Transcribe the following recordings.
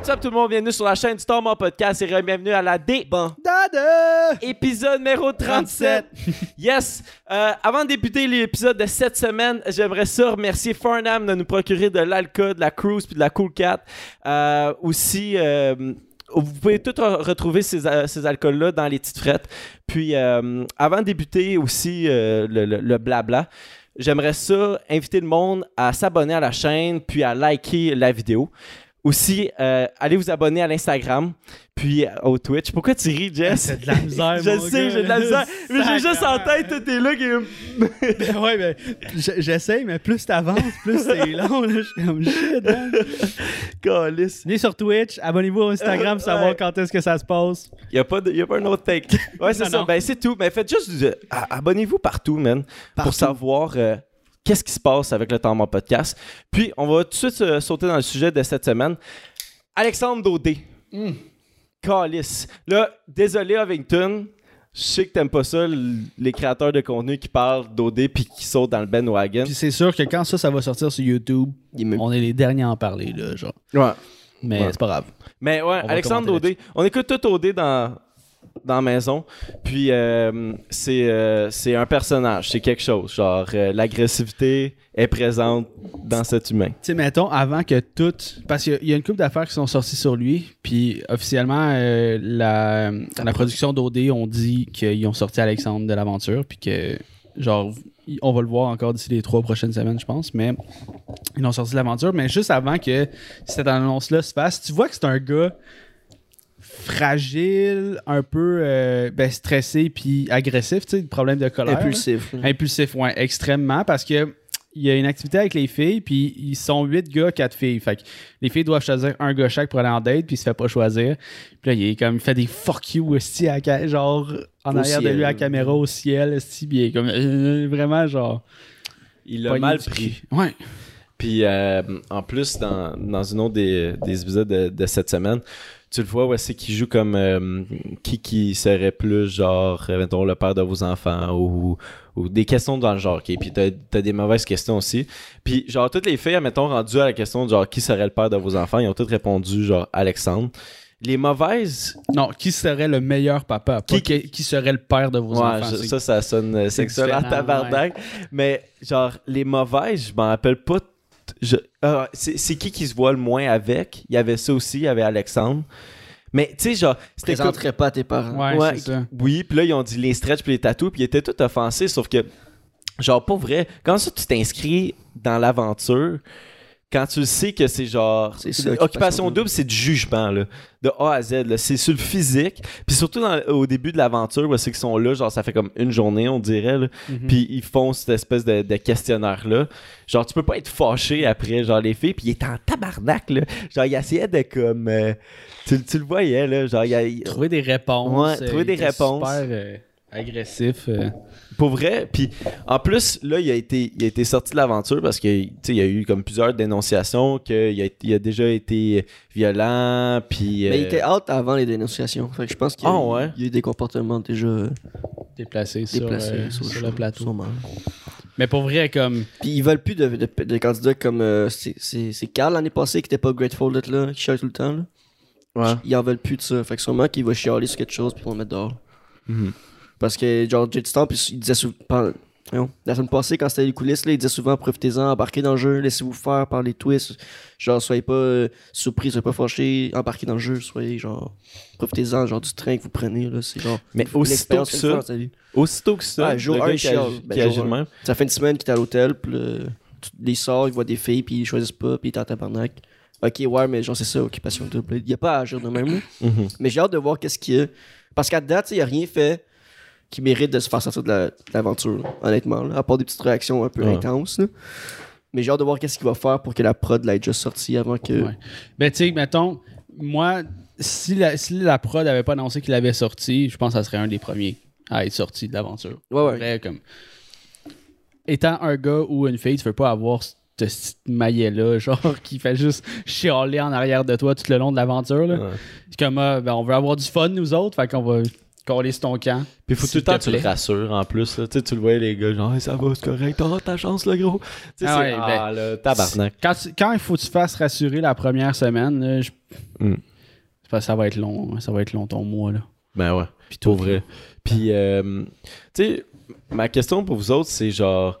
what's up tout le monde? Bienvenue sur la chaîne Storm en podcast et bienvenue à la D. Bon. Dada! Épisode numéro 37. yes. Euh, avant de débuter l'épisode de cette semaine, j'aimerais ça remercier Farnham de nous procurer de l'alcool, de la cruise puis de la cool cat. Euh, aussi. euh, vous pouvez tout re- retrouver ces, ces alcools-là dans les petites frettes. Puis, euh, avant de débuter aussi euh, le, le- le blabla, j'aimerais ça inviter le monde à s'abonner à la chaîne puis à liker la vidéo. Aussi, euh, allez vous abonner à l'Instagram puis euh, au Twitch. Pourquoi tu ris, Jess? C'est de la misère, Je mon sais, gars. j'ai de la misère. Mais j'ai juste en tête, toi, t'es là qui Ben ouais, ben, j- j'essaye, mais plus t'avances, plus c'est long, là. Je suis comme shit, man. Calisse. Venez sur Twitch, abonnez-vous au Instagram pour savoir Ouais. quand est-ce que ça se passe. Il n'y a, pas de- y a pas un autre take. Ouais, c'est Non, ça. non. Ben, c'est tout. Mais faites juste. du- a- Abonnez-vous partout, man. Pour savoir euh, qu'est-ce qui se passe avec le temps Mort podcast. Puis, on va tout de suite euh, sauter dans le sujet de cette semaine. Alexandre Daudé. Calice. Là, désolé, Ovington. Je sais que t'aimes pas ça, les créateurs de contenu qui parlent d'OD puis qui sautent dans le bandwagon. Puis c'est sûr que quand ça, ça va sortir sur YouTube, on est les derniers à en parler, là, genre. Ouais. Mais Ouais. c'est pas grave. Mais ouais, Alexandre Daudé. On écoute tout Daudé dans, dans la maison. Puis euh, c'est euh, c'est un personnage, c'est quelque chose. Genre, euh, l'agressivité est présente dans cet humain. Tu sais, mettons, avant que tout. Parce qu'il y a- une couple d'affaires qui sont sorties sur lui, puis officiellement, euh, la, la production d'OD ont dit qu'ils ont sorti Alexandre de l'aventure, puis que, genre, on va le voir encore d'ici les trois prochaines semaines, je pense, mais ils ont sorti de l'aventure. Mais juste avant que cette annonce-là se fasse, tu vois que c'est un gars fragile, un peu euh, ben, stressé, puis agressif, tu sais, problème de colère. là. Impulsif. Impulsif, ouais, extrêmement, parce que il y a une activité avec les filles, puis ils sont huit gars, quatre filles. Fait que les filles doivent choisir un gars chaque pour aller en date, puis il se fait pas choisir. Puis là, il est comme, il fait des fuck you, esti, à genre, en Au arrière de lui, à la caméra, au ciel, esti, puis il est comme, euh, vraiment, genre. Il l'a mal pris. Ouais. Puis euh, en plus, dans, dans une autre des, des épisodes de, de cette semaine, tu le vois, ouais, c'est qu'il joue comme euh, qui qui serait plus genre, euh, mettons, le père de vos enfants ou, ou des questions dans le genre. ok? Puis t'as as des mauvaises questions aussi. Puis genre, toutes les filles, mettons, rendues à la question de genre qui serait le père de vos enfants, ils ont toutes répondu genre Alexandre. Les mauvaises, Non, qui serait le meilleur papa? Qui- qui, qui serait le père de vos ouais, enfants? je- ça, ça sonne euh, c'est sexuel en tabarnak. Mais genre, les mauvaises, je m'en rappelle pas. Je- ah, c'est qui qui se voit le moins avec? Il y avait ça aussi, il y avait Alexandre. Mais tu sais, genre, c'était présenterais pas à tes parents. Ouais, Ouais, c'est ça. Oui, puis là, ils ont dit les stretch puis les tatous, puis ils étaient tout offensés, sauf que, genre, pas vrai. Quand ça, tu t'inscris dans l'aventure, quand tu sais que c'est genre. C'est ça, Occupation double, c'est du jugement, là. De A à Z, là. C'est sur le physique. Puis surtout dans- au début de l'aventure, où c'est qu'ils sont là, genre, ça fait comme une journée, on dirait, là. Mhm. Puis ils font cette espèce de, de questionnaire-là. Genre, tu peux pas être fâché après, genre, les filles. Puis il est en tabarnak, là. Genre, il essayait de comme. euh, tu, tu le voyais, là. Genre, il, a- il- Trouver des réponses. Ouais, trouver euh, des réponses. Super euh, agressif. euh. Pour vrai, puis en plus, là, il a été, il a été sorti de l'aventure parce que, tu sais, il y a eu comme plusieurs dénonciations qu'il a, il a déjà été violent, puis... Mais il euh, était out avant les dénonciations. Fait que je pense qu'il y, a- Ah ouais? il y a eu des comportements déjà déplacé sur, déplacés euh, sur, sur le plateau. sûrement. Mais pour vrai, comme. Puis ils veulent plus de, de, de candidats comme. euh, c'est- Carl l'année passée qui était pas grateful d'être là, qui chiale tout le temps. Là. ouais. Ils en veulent plus de ça. Fait que sûrement qu'il va chialer sur quelque chose puis vont le mettre dehors. Mhm. Parce que, genre, Jet Stamp, il, il disait souvent. La semaine passée, quand c'était les coulisses, là, il disait souvent profitez-en, embarquez dans le jeu, laissez-vous faire par les twists. Genre, soyez pas euh, surpris, soyez pas fâchés, embarquez dans le jeu, soyez genre. Profitez-en, genre, du train que vous prenez, là. C'est genre. Mais aussitôt que ça- vie. Aussitôt que ça, Ouais, jour le un, gars qui, Ben, qui jour même, Ça fait une semaine qu'il est à l'hôtel, puis tu- il sort, il voit des filles, puis ils choisissent pas, puis il est en tabarnak. Ok, ouais, mais genre, c'est ça, occupation double. Il y a pas à agir de même. Mhm. Mais j'ai hâte de voir qu'est-ce qu'il y a. Parce qu'à date, il a rien fait qui mérite de se faire sortir de la- de l'aventure, honnêtement. là, à part des petites réactions un peu Ouais. intenses. là. Mais j'ai hâte de voir qu'est-ce qu'il va faire pour que la prod l'ait déjà sorti avant que. Ouais. Ben, tu sais, mettons, moi, si la, si la prod avait pas annoncé qu'il avait sorti, je pense que ça serait un des premiers à être sorti de l'aventure. Ouais, ouais. Comme. Étant un gars ou une fille, tu veux pas avoir ce petit maillet-là, genre, qui fait juste chialer en arrière de toi tout le long de l'aventure. Ouais. C'est comme, ah, ben, on veut avoir du fun, nous autres, fait qu'on va sur ton camp. Puis faut tout le temps tu le rassures en plus. Là. Tu sais, tu le vois, les gars, genre, Hey, ça va, c'est correct, t'auras ta chance, le gros. Tu sais, Ah ouais, ah, le tabarnak. Quand, tu- quand il faut que tu fasses rassurer la première semaine, là, je- Mm. que ça va être long. Ça va être long ton mois. Là. Ben ouais, puis pour vrai. Puis, euh, tu sais, ma question pour vous autres, c'est genre,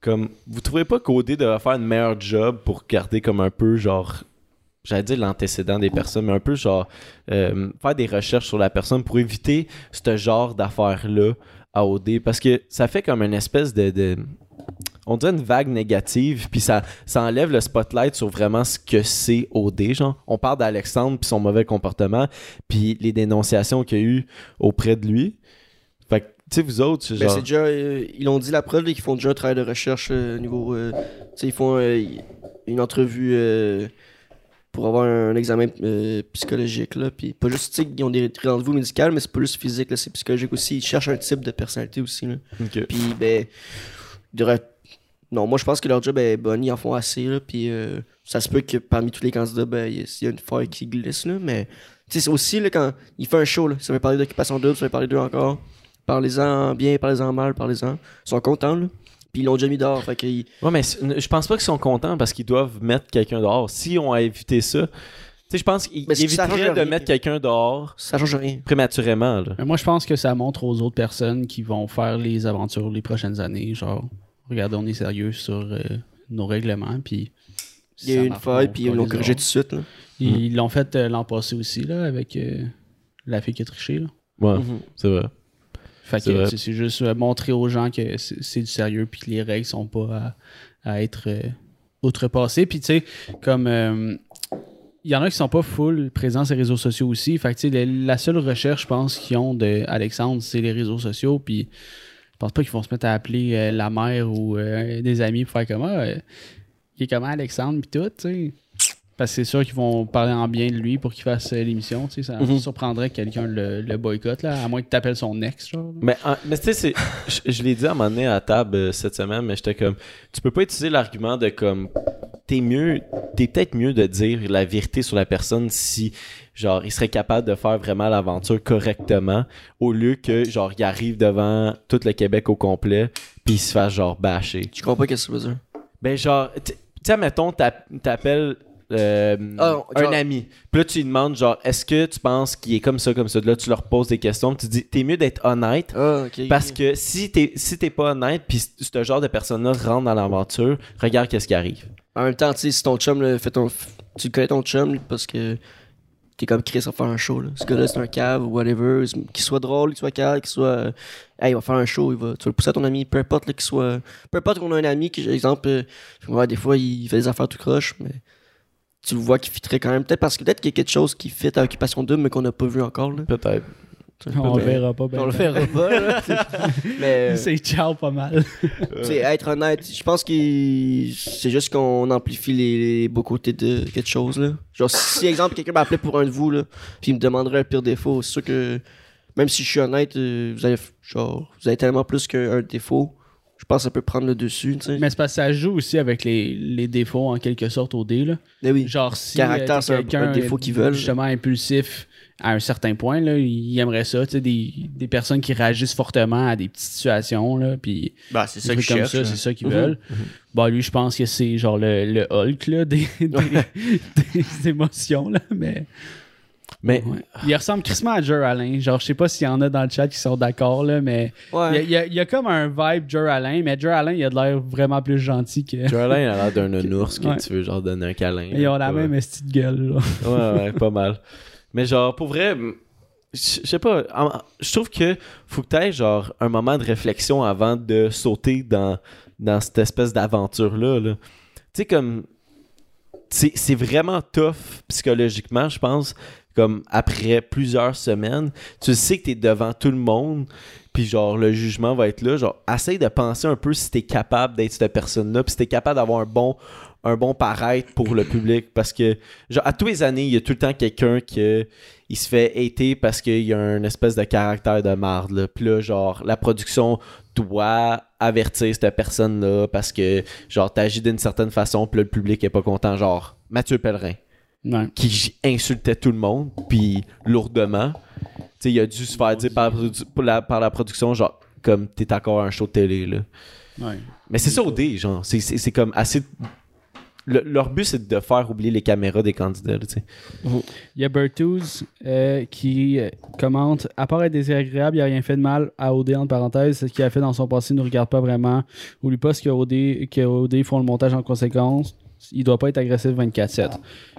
comme, vous trouvez pas qu'OD devrait faire une meilleure job pour garder comme un peu, genre, j'allais dire l'antécédent des personnes, mais un peu, genre, euh, faire des recherches sur la personne pour éviter ce genre d'affaires-là à OD, parce que ça fait comme une espèce de... de- on dirait une vague négative, puis ça, ça enlève le spotlight sur vraiment ce que c'est OD, genre. On parle d'Alexandre puis son mauvais comportement, puis les dénonciations qu'il y a eu auprès de lui. Fait que, tu sais, vous autres, c'est Ben, genre... déjà, euh, ils l'ont dit la preuve, qu'ils font déjà un travail de recherche euh, au niveau. tu sais, ils font une entrevue pour avoir un examen euh, psychologique, là. Puis pas juste, ils ont des rendez-vous médicaux, mais c'est pas juste physique, là, c'est psychologique aussi. Ils cherchent un type de personnalité aussi, là. Puis, ben, Non, moi, je pense que leur job est bon, ils en font assez, là. Puis, euh, ça se peut que parmi tous les candidats, ben, il y a- une faille qui glisse, là. Mais, c'est aussi, là, quand il fait un show, là, ça veut parler d'occupation double, ça veut parler d'eux encore. Parlez-en bien, parlez-en mal, parlez-en. Ils sont contents, là. Puis, ils l'ont déjà mis dehors, fait qu'ils. Ouais, mais je pense pas qu'ils sont contents parce qu'ils doivent mettre quelqu'un dehors. Si on a évité ça, tu sais, je pense qu'ils éviteraient change de rien. mettre quelqu'un dehors Ça change rien. prématurément, là. Mais moi, je pense que ça montre aux autres personnes qui vont faire les aventures les prochaines années. Genre, regardez, on est sérieux sur euh, nos règlements. Puis Il y a eu une on puis ils l'ont corrigé tout de suite, là. Ils l'ont fait euh, l'an passé aussi, là, avec euh, la fille qui a triché. Là. Ouais, Mhm. c'est vrai. Fait C'est que c'est juste euh, montrer aux gens que c'est du sérieux puis que les règles sont pas à, à être euh, outrepassées. Puis tu sais, comme euh, il y en a qui sont pas full présents sur les réseaux sociaux aussi. Fait que tu sais, le- la seule recherche, je pense, qu'ils ont de Alexandre, c'est les réseaux sociaux. Puis je pense pas qu'ils vont se mettre à appeler euh, la mère ou euh, des amis pour faire comment. Euh, il est comment Alexandre puis tout, tu sais. Parce que c'est sûr qu'ils vont parler en bien de lui pour qu'il fasse euh, l'émission. tu sais. Ça Mhm. surprendrait que quelqu'un le, le boycotte, là, à moins que tu appelles son ex. Genre. Mais, en- mais tu sais, c'est- je, je l'ai dit à un moment donné à table euh, cette semaine, mais j'étais comme, tu peux pas utiliser l'argument de comme, t'es mieux, t'es peut-être mieux de dire la vérité sur la personne si, genre, il serait capable de faire vraiment l'aventure correctement, au lieu que, genre, il arrive devant tout le Québec au complet, puis il se fasse, genre, bâcher. Je comprends pas qu'est-ce que ça veut dire? Ben, genre, tu tu sais, mettons, t'app- t'appelles euh, Ah, un genre- ami. Puis là, tu lui demandes, genre, est-ce que tu penses qu'il est comme ça, comme ça? Là, tu leur poses des questions. Tu dis, t'es mieux d'être honnête. Ah. Parce que si t'es si pas honnête, puis ce genre de personne-là rentre dans l'aventure, regarde qu'est-ce qui arrive. En même temps, tu sais, si ton chum, là, fait ton... tu connais ton chum parce que t'es comme Chris à faire un show. Là. Ce gars-là, c'est un cave ou whatever. Qu'il soit drôle, qu'il soit calme, qu'il soit. euh, Hey, il va faire un show, il va... tu vas le pousser à ton ami, peu importe qu'il soit. Peu importe qu'on a un ami qui, exemple, euh, ouais, des fois, il fait des affaires tout croche, mais tu le vois qu'il fitterait quand même. Peut-être parce que peut-être qu'il y a quelque chose qui fit à Occupation Double, mais qu'on n'a pas vu encore. Là. Peut-être. On le verra pas. ben, On le fera pas, là. mais. euh, C'est ciao pas mal. Tu sais, être honnête, je pense que c'est juste qu'on amplifie les, les beaux côtés de quelque chose, là. Genre, si, exemple, quelqu'un m'appelait pour un de vous, là, puis il me demanderait un pire défaut, c'est sûr que, même si je suis honnête, euh, vous avez, genre, vous avez tellement plus qu'un défaut, je pense que ça peut prendre le dessus, tu sais. Mais c'est parce que ça joue aussi avec les, les défauts en quelque sorte au dé. Là. Mais oui. Genre si Caractère, euh, t'es c'est un- quelqu'un un défaut qu'ils veulent. justement impulsif à un certain point, là, il aimerait ça. Tu sais, des, des personnes qui réagissent fortement à des petites situations. Là, puis Bah, c'est des ça qu'ils comme cherchent. ça, c'est ça qu'ils Mhm. veulent. Bah lui, je pense que c'est genre le, le Hulk là, des, des, des émotions. Là, mais Mais ouais. il ressemble crissement à Jer Alain. Genre, je sais pas s'il y en a dans le chat qui sont d'accord, là, mais il y, a- Ouais. il y a- il y a comme un vibe Jer Alain, mais Jer Alain, il a de l'air vraiment plus gentil que. Joelin a l'air d'un nounours que Ouais. tu veux genre donner un câlin. Ils ont la Ouais. même petite gueule. Là. Ouais, ouais, pas mal. Mais genre, pour vrai, je sais pas, je trouve que faut que t'aies genre un moment de réflexion avant de sauter dans, dans cette espèce d'aventure-là. là. Tu sais, comme. C'est c'est vraiment tough psychologiquement, je pense. Comme après plusieurs semaines, tu sais que t'es devant tout le monde, puis genre le jugement va être là. Genre, essaye de penser un peu si t'es capable d'être cette personne-là, puis si t'es capable d'avoir un bon, un bon paraître pour le public. Parce que, genre, à tous les années, il y a tout le temps quelqu'un qui il se fait hater parce qu'il y a un espèce de caractère de marde. Là. Puis là, genre, la production doit avertir cette personne-là parce que, genre, t'agis d'une certaine façon, puis là, le public est pas content. Genre, Mathieu Pellerin Ouais. qui insultait tout le monde, puis lourdement. Tu sais, il a dû se faire dire par, la par la production, genre, comme t'es encore un show de télé, là. Ouais. Mais c'est ça au dé, genre. C'est- C'est c'est comme assez. Le- leur but, c'est de faire oublier les caméras des candidats, là, tu sais. Il y a Bertuz euh, qui euh, commente À part être désagréable, il n'y a rien fait de mal à OD, entre parenthèses. Ce qu'il a fait dans son passé ne regarde pas vraiment. Oublie pas ce que OD, que OD font le montage en conséquence. Il doit pas être agressif 24-7.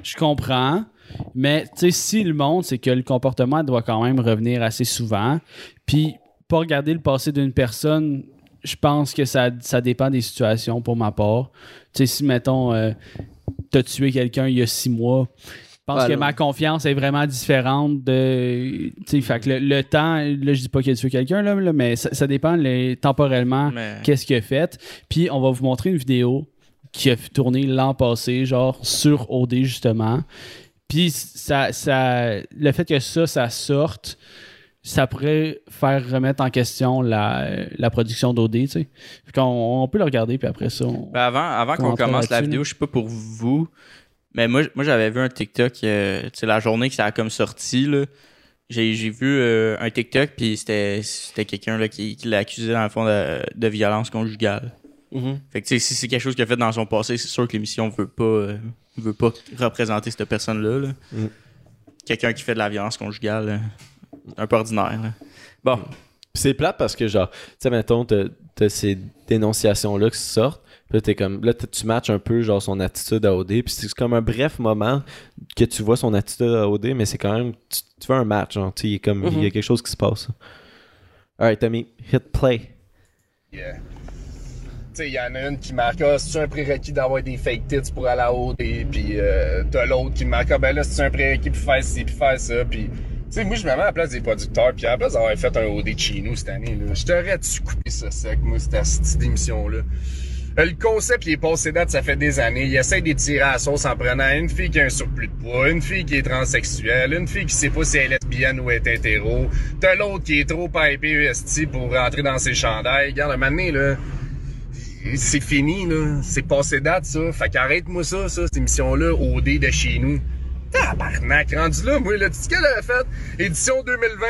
Je comprends, mais tu si le monde, c'est que le comportement doit quand même revenir assez souvent. Puis, pas regarder le passé d'une personne, je pense que ça, ça dépend des situations pour ma part. Tu sais, si, mettons, euh, t'as tué quelqu'un il y a six mois, je pense que ma confiance est vraiment différente de. Tu sais, le, le temps, là, je dis pas qu'il a tué quelqu'un, là, là, mais ça, ça dépend les, temporellement Mais- qu'est-ce qu'il a fait. Puis on va vous montrer une vidéo qui a tourné l'an passé, genre sur OD justement. Puis ça, ça, le fait que ça, ça sorte, ça pourrait faire remettre en question la, la production d'OD, tu sais. Fait qu'on- on peut le regarder, puis après ça, on- Ben, avant avant qu'on commence la vidéo, je sais pas pour vous, mais moi, moi j'avais vu un TikTok, euh, tu sais, la journée que ça a comme sorti, là. J'ai vu euh, un TikTok, puis c'était c'était quelqu'un là, qui, qui l'a accusé, dans le fond, de, de violence conjugale. Mhm. Fait que, si c'est quelque chose qu'il a fait dans son passé, c'est sûr que l'émission veut pas, euh, veut pas représenter cette personne-là. là. Mm. Quelqu'un qui fait de la violence conjugale, euh, un peu ordinaire. là. Bon, Puis c'est plate parce que, genre, tu sais, mettons, t'as t'as ces dénonciations-là qui sortent. Puis là, t'es comme, là, tu matches un peu, genre, son attitude à OD. Puis c'est comme un bref moment que tu vois son attitude à OD, mais c'est quand même, tu, tu fais un match, genre, tu sais, il y a comme, il y a quelque chose qui se passe. Alright, Tommy, hit play. Yeah. Tu il y en a une qui marque, ah, c'est un prérequis d'avoir des fake tits pour aller à OD, puis euh, t'as l'autre qui marque, ah, ben là, c'est un prérequis pour faire ci, puis faire ça, puis. Tu sais, moi, je me mets à la place des producteurs, puis à la place d'avoir fait un OD chez nous cette année, là, je t'aurais dû couper ça sec, moi, cette, cette émission-là. Euh, Le concept, il est passé date, ça fait des années. Il essaie d'étirer à la sauce en prenant une fille qui a un surplus de poids, une fille qui est transsexuelle, une fille qui sait pas si elle est lesbienne ou est hétéro. T'as l'autre qui est trop EST pour rentrer dans ses chandails. Regarde, un moment là, c'est fini, là. C'est passé date, ça. Fait qu'arrête-moi ça, ça, cette émission-là, OD de chez nous. Tabarnak, rendu là, moi, là, tu sais qu'elle a fait? Édition 2020,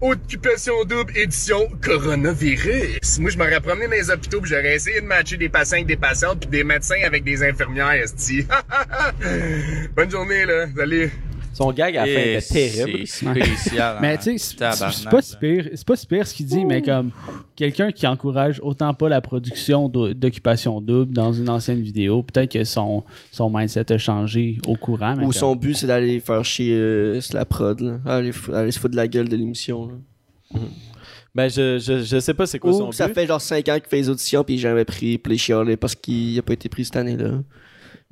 occupation double, édition coronavirus. Moi, je m'aurais promené dans les hôpitaux pis j'aurais essayé de matcher des patients avec des patientes puis des médecins avec des infirmières, esti. Bonne journée, là. Salut. Son gag à la fin était terrible. C'est spécial. Mais tu sais, c'est- pas si pire, c'est pas si pire ce qu'il dit, mais comme quelqu'un qui encourage autant pas la production d'o- d'occupation double dans une ancienne vidéo, peut-être que son, son mindset a changé au courant. Ou son but, c'est d'aller faire chier euh, la prod, là. Aller, se foutre de la gueule de l'émission, là. Ben, je, je, je sais pas c'est quoi son Ou ça but. fait genre 5 ans qu'il fait les auditions, puis il jamais pris, puis il chialait parce qu'il a pas été pris cette année-là.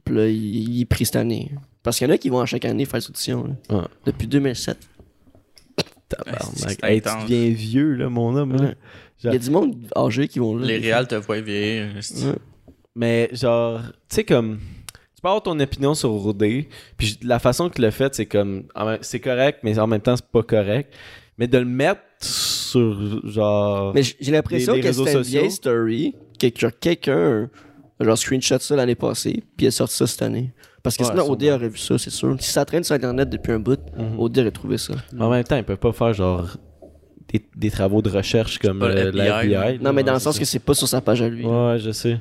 Puis là, il, il est pris cette année. Parce qu'il y en a qui vont à chaque année faire les auditions, là. Ouais. Depuis 2007. Tabarnak. C'est Hey, tu intense. deviens vieux, là, mon homme. là. Ouais. Il y a du monde âgé qui vont là. Les réals te voient vieillir. Ouais. Mais genre, tu sais comme tu peux avoir ton opinion sur Rodé, puis j- la façon que tu l'as fait, c'est comme en même- c'est correct, mais en même temps c'est pas correct. Mais de le mettre sur genre Mais j- j'ai l'impression que réseaux c'était une sociaux. vieille story, que que quelqu'un a genre screenshot ça l'année passée, puis il a sorti ça cette année. Parce que Ouais, sinon, OD aurait vu ça, c'est sûr. Si ça traîne sur Internet depuis un bout. OD aurait trouvé ça. Mais en même temps, ils peuvent pas faire genre des, des travaux de recherche comme euh. Non, mais dans le sens c'est que c'est pas sur sa page à lui. ça. Ouais, je sais.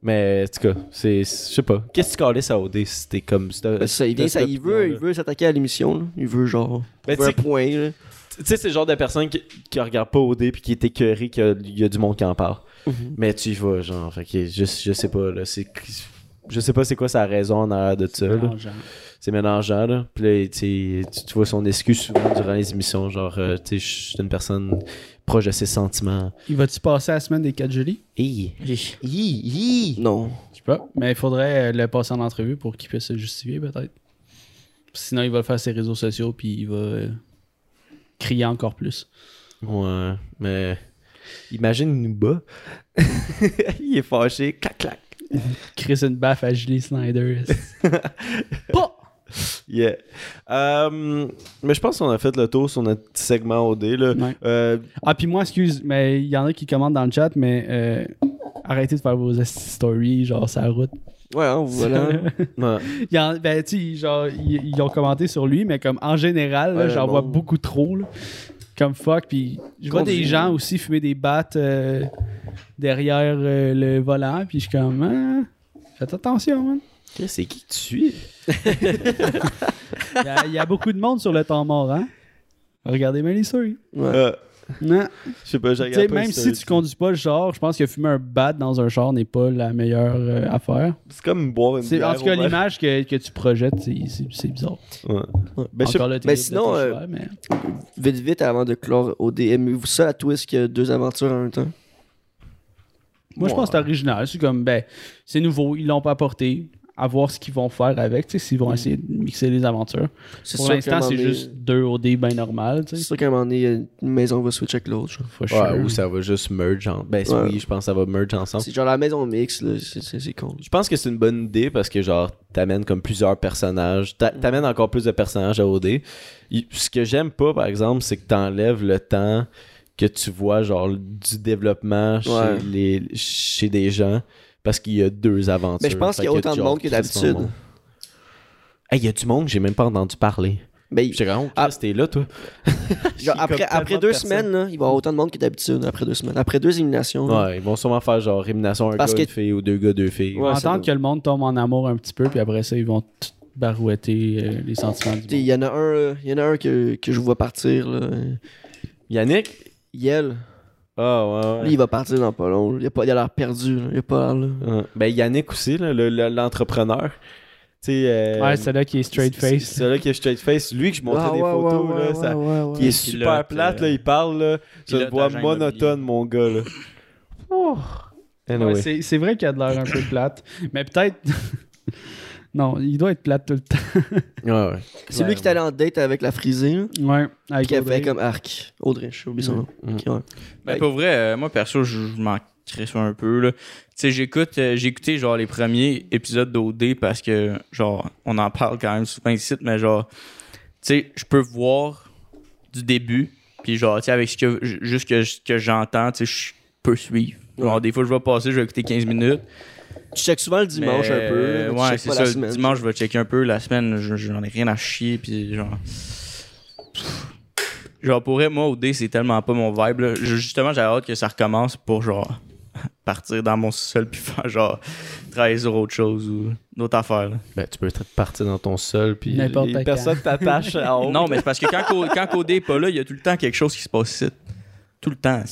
Mais en tout cas, c'est je sais pas. Qu'est-ce que tu calisses à OD si t'es comme Ben, ça, il, vient, ça, veut, il veut s'attaquer à l'émission. Il veut genre Ben, un tu sais- point. Tu sais, c'est le genre de personne qui, qui regarde pas OD puis qui est écœuré qu'il y a- il y, a du monde qui en parle. Mhm. Mais tu y vas, genre. Fait que je, je sais pas, là. C'est, je sais pas c'est quoi sa raison en arrière de ça. C'est mélangeant, là. Puis là, tu, vois son excuse souvent durant les émissions, genre, euh, tu sais, je suis une personne proche de ses sentiments. Il va-tu passer la semaine des 4 juillet? Hi, hi. Non. Je sais pas. Mais il faudrait euh, le passer en entrevue pour qu'il puisse se justifier, peut-être. Sinon, il va le faire sur ses réseaux sociaux, puis il va euh, crier encore plus. Ouais, mais. Imagine, il nous bat. il est fâché. Clac, clac. Chris une baffe à Julie Snyder. pas! Yeah. Euh, mais je pense qu'on a fait le tour sur notre petit segment OD, là. Ouais. Euh, Ah, puis moi, excuse, mais il y en a qui commandent dans le chat, mais euh, arrêtez de faire vos stories, genre, la route. Ouais, hein, voilà. Ouais. Il en- ben, tu sais, genre, ils, ils ont commenté sur lui, mais comme en général, Ouais, j'en bon. vois beaucoup trop. là. Comme fuck. Puis je vois des gens aussi fumer des battes euh, derrière euh, le volant. Puis je suis comme, ah, faites attention, man. C'est qui que tu suis? Il y, a- il y a beaucoup de monde sur le temps mort, hein. Regardez bien les stories. Ouais. Non. je sais pas, sais, pas même si tu conduis pas le char, je pense que fumer un bat dans un char n'est pas la meilleure euh, affaire. C'est comme boire une en tout cas, l'image que, que tu projettes, c'est, bizarre. Ouais. Ben, je là, de sinon, euh, mais- Vite, vite, avant de clore OD, aimez-vous ça, la twist qu'il y a deux aventures en même temps? Moi, je pense que c'est original. C'est comme, ben, c'est nouveau, ils l'ont pas apporté. À voir ce qu'ils vont faire avec, tu sais, s'ils vont essayer de mixer les aventures. C'est Pour l'instant, c'est juste deux OD bien normal, tu C'est sais. sûr qu'à un moment donné, une maison va switch avec l'autre. Ouais, sure. ou ça va juste merge en... Ben Ouais. oui, je pense que ça va merge ensemble. C'est genre la maison mix, là. C'est- con. Je pense que c'est une bonne idée parce que genre t'amènes comme plusieurs personnages, T'a- t'amènes encore plus de personnages à OD. Ce que j'aime pas par exemple, c'est que t'enlèves le temps que tu vois genre du développement chez Ouais. les chez des gens parce qu'il y a deux aventures. Mais je pense qu'il y a autant de monde que d'habitude. Hey, il y a du monde que j'ai même pas entendu parler. Mais J'étais comme, Ah. T'es là toi. genre, après, après de deux semaines, là, il va y avoir autant de monde que d'habitude. Après deux semaines. Après deux éliminations. là. Ouais, ils vont sûrement faire genre élimination un Parce gars, que- une fille ou deux gars, deux filles. Ouais, va. que le monde tombe en amour un petit peu, puis après ça, ils vont tout barouetter euh, les sentiments Il y en a un, euh, il y en a un que, que je vois partir. Là. Yannick? Yel, Ah ouais, ouais. lui, il va partir dans pas long. Il a, pas- il a l'air perdu. là. Il a pas l'air là. Ouais. Ben Yannick aussi, là, le- le- l'entrepreneur. Euh, Ouais, c'est là qui est straight face. C'est là qui est straight face. Lui que je montrais Ah, des ouais, photos, ouais, là, ouais, ça- ouais, ouais, qui est super Pilote, plate, euh, là, il parle, là, c'est une voix monotone, mon gars, là. Oh. Anyway. Ouais, c'est, c'est vrai qu'il a de l'air un peu plate. Mais peut-être. non, il doit être plate tout le temps. Ouais, ouais. C'est lui qui est allé en date avec la frisée. Là, Ouais, puis avec qui a Audrey. fait comme arc. Audrey, j'ai oublié son nom. Mm. Ok, ouais. Ben, pour vrai, euh, moi, perso, je, je m'en crisse un peu, là. Tu sais, j'écoute, euh, j'ai écouté, genre, les premiers épisodes d'OD parce que, genre, on en parle quand même souvent ici, mais genre, tu sais, je peux voir du début, puis genre, tu sais, avec ce que, j- juste que, ce que j'entends, tu sais, je peux suivre. Genre, des fois, je vais passer, je vais écouter 15 minutes. Tu checkes souvent le dimanche mais, un peu. euh, ouais, c'est ça. le dimanche, je vais checker un peu. La semaine, je- j'en ai rien à chier, puis genre. Genre, pour vrai, moi, OD, c'est tellement pas mon vibe. Là. Je- Justement, j'ai hâte que ça recommence pour, genre, partir dans mon sol puis faire, genre, travailler sur autre chose ou d'autres affaires. là. Ben, tu peux partir dans ton sol, puis N'importe les à haut. Non, mais c'est parce que quand, quand OD est pas là, il y a tout le temps quelque chose qui se passe ici. Tout le temps,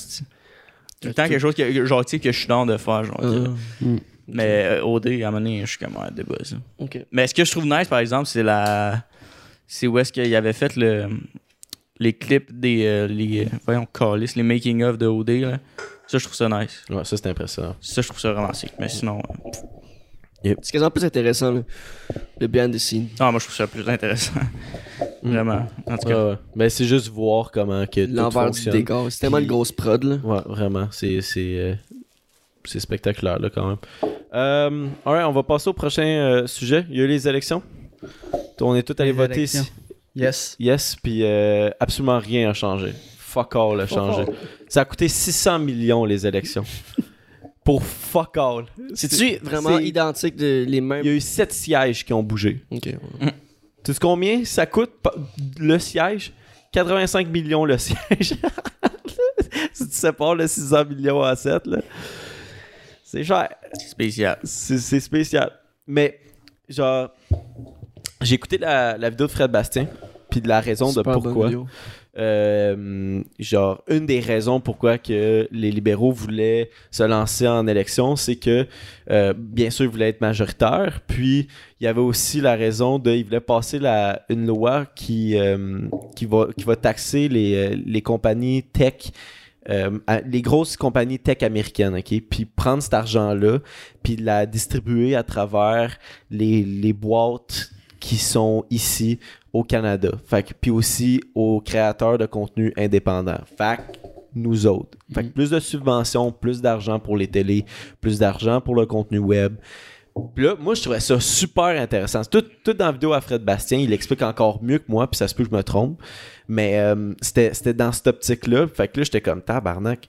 Tout le temps quelque chose que, genre, tu sais, que je suis dans de faire. Genre, Euh, Mais euh, OD, à un moment donné, je suis comme, ouais, débat, ça. ok. Mais ce que je trouve nice, par exemple, c'est la. C'est où est-ce qu'il avait fait le. Les clips des. euh, les, euh, voyons, calice, les making-of de OD, là. Ça, je trouve ça nice. Ouais, ça, c'est impressionnant. Ça, je trouve ça romantique. Mais sinon. euh, C'est quasiment plus intéressant, là. le behind the scene. Non, moi, je trouve ça plus intéressant. Vraiment. En tout cas. Ouais, ouais. Ben, c'est juste voir comment que tout L'envers du décor. C'est tellement Puis- une grosse prod, là. Ouais, vraiment. C'est c'est euh, c'est spectaculaire là quand même. Euh, alright, on va passer au prochain euh, sujet. Il y a eu les élections. On est tous allés Les voter ici. Yes. Yes, puis euh, absolument rien a changé. Fuck all a changé. Ça a coûté 600 millions les élections. Pour fuck all. C'est-tu vraiment identique de les mêmes? Il y a eu 7 sièges qui ont bougé. Ok. Tu sais combien ça coûte le siège? 85 millions le siège. si tu sépares le 600 millions à 7, là, c'est cher. Spécial. C'est spécial. Mais, genre, j'ai écouté la, la vidéo de Fred Bastien, puis de la raison de Super pourquoi. Euh, genre, une des raisons pourquoi que les libéraux voulaient se lancer en élection, c'est que, euh, bien sûr, ils voulaient être majoritaires. Puis, il y avait aussi la raison de, ils voulaient passer la, une loi qui, euh, qui, va, qui va taxer les, les compagnies tech. Euh, à- les grosses compagnies tech américaines, OK? Puis prendre cet argent-là, puis la distribuer à travers les, les boîtes qui sont ici au Canada. Fait que, puis aussi aux créateurs de contenu indépendants. Fait que, nous autres. Fait que plus de subventions, plus d'argent pour les télés, plus d'argent pour le contenu web. Puis là, moi, je trouvais ça super intéressant. Tout, tout dans la vidéo à Fred Bastien, il explique encore mieux que moi, puis ça se peut que je me trompe. Mais euh, c'était dans cette optique-là. Fait que là, j'étais comme tabarnak.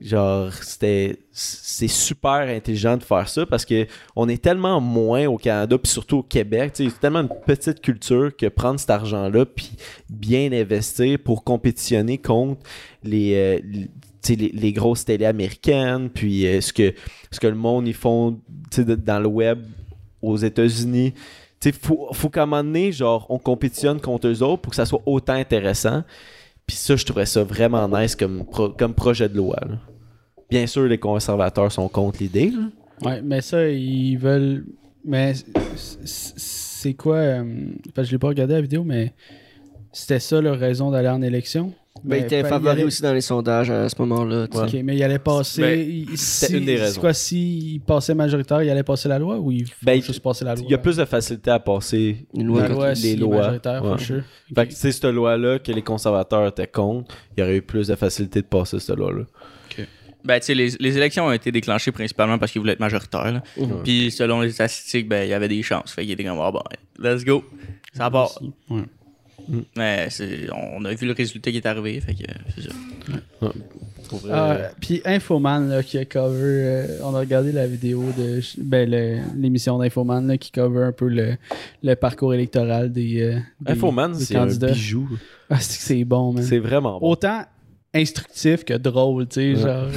genre, c'était. C'est super intelligent de faire ça parce que on est tellement moins au Canada, puis surtout au Québec. C'est tellement une petite culture que prendre cet argent-là, puis bien investir pour compétitionner contre les. euh, les- les, grosses télé américaines, puis euh, ce, que, ce que le monde ils font dans le web aux États-Unis. Sais, faut, faut qu'à un moment donné, genre, on compétitionne contre eux autres pour que ça soit autant intéressant. Puis ça, je trouvais ça vraiment nice comme, comme projet de loi. Bien sûr, les conservateurs sont contre l'idée. Ouais, mais ça, ils veulent. Mais c'est quoi euh, que je l'ai pas regardé la vidéo, mais c'était ça leur raison d'aller en élection? Ben, il était fa- favori allait- aussi dans les sondages à ce moment-là. Ok, mais il allait passer. Ben, il- c'était si- une des c'est raisons. quoi, s'il passait majoritaire, il allait passer la loi ou il faut Ben, juste passer la loi? Il y a plus de facilité à passer Une loi la quand- loi, les s'il est lois. majoritaire, for Ouais. sure. Fait que c'est cette loi-là que les conservateurs étaient contre. Il y aurait eu plus de facilité de passer cette loi-là. Ben, tu sais, les, les élections ont été déclenchées principalement parce qu'ils voulaient être majoritaires. Mhm. Puis, selon les statistiques, ben, il y avait des chances. Fait qu'il était comme, ah, bon, let's go. Ça part. Ouais. Mais c'est- on a vu le résultat qui est arrivé. Fait que, c'est ça. Ah, euh, puis Infoman là, qui a cover, euh, on a regardé la vidéo de ben, l'émission d'Infoman là, qui cover un peu le, le parcours électoral des, euh, des- Infoman, des c'est un candidats. bijou. Ah, c'est bon, man. C'est vraiment bon. Autant instructif que drôle, tu sais, Ouais. genre.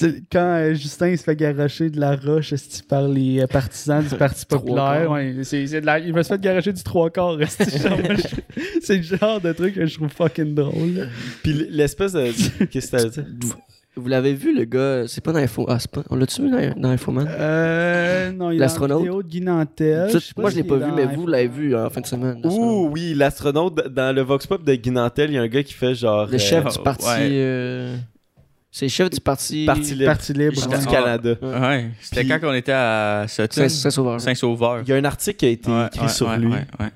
quand euh, Justin il se fait garrocher de la roche par les euh, partisans du Parti populaire, ouais, c'est, c'est de la- il va se faire garrocher du trois quarts. c'est le genre de truc que je trouve fucking drôle. Puis l'espèce de. Qu'est-ce que t'as dit? Vous l'avez vu, le gars C'est pas dans Info. Ah, c'est pas... On l'a-tu vu dans, dans Infoman? Euh, non, il y a une L'astronaute? vidéo de Guy Nantel. Moi, je l'ai pas vu, mais Info- vous l'avez vu en fin de semaine. Ouh, oui, l'astronaute dans le Vox Pop de Guy Nantel, il y a un gars qui fait genre. Le chef euh, du parti. ouais. euh, C'est le chef du parti. Parti libre. Parti libre. Ouais. du Ah. Canada. Ouais. C'était quand on était à Saint-Sauveur. Saint-Sauveur. Il y a un article qui a été Ouais, écrit ouais, sur ouais, lui. ouais, ouais.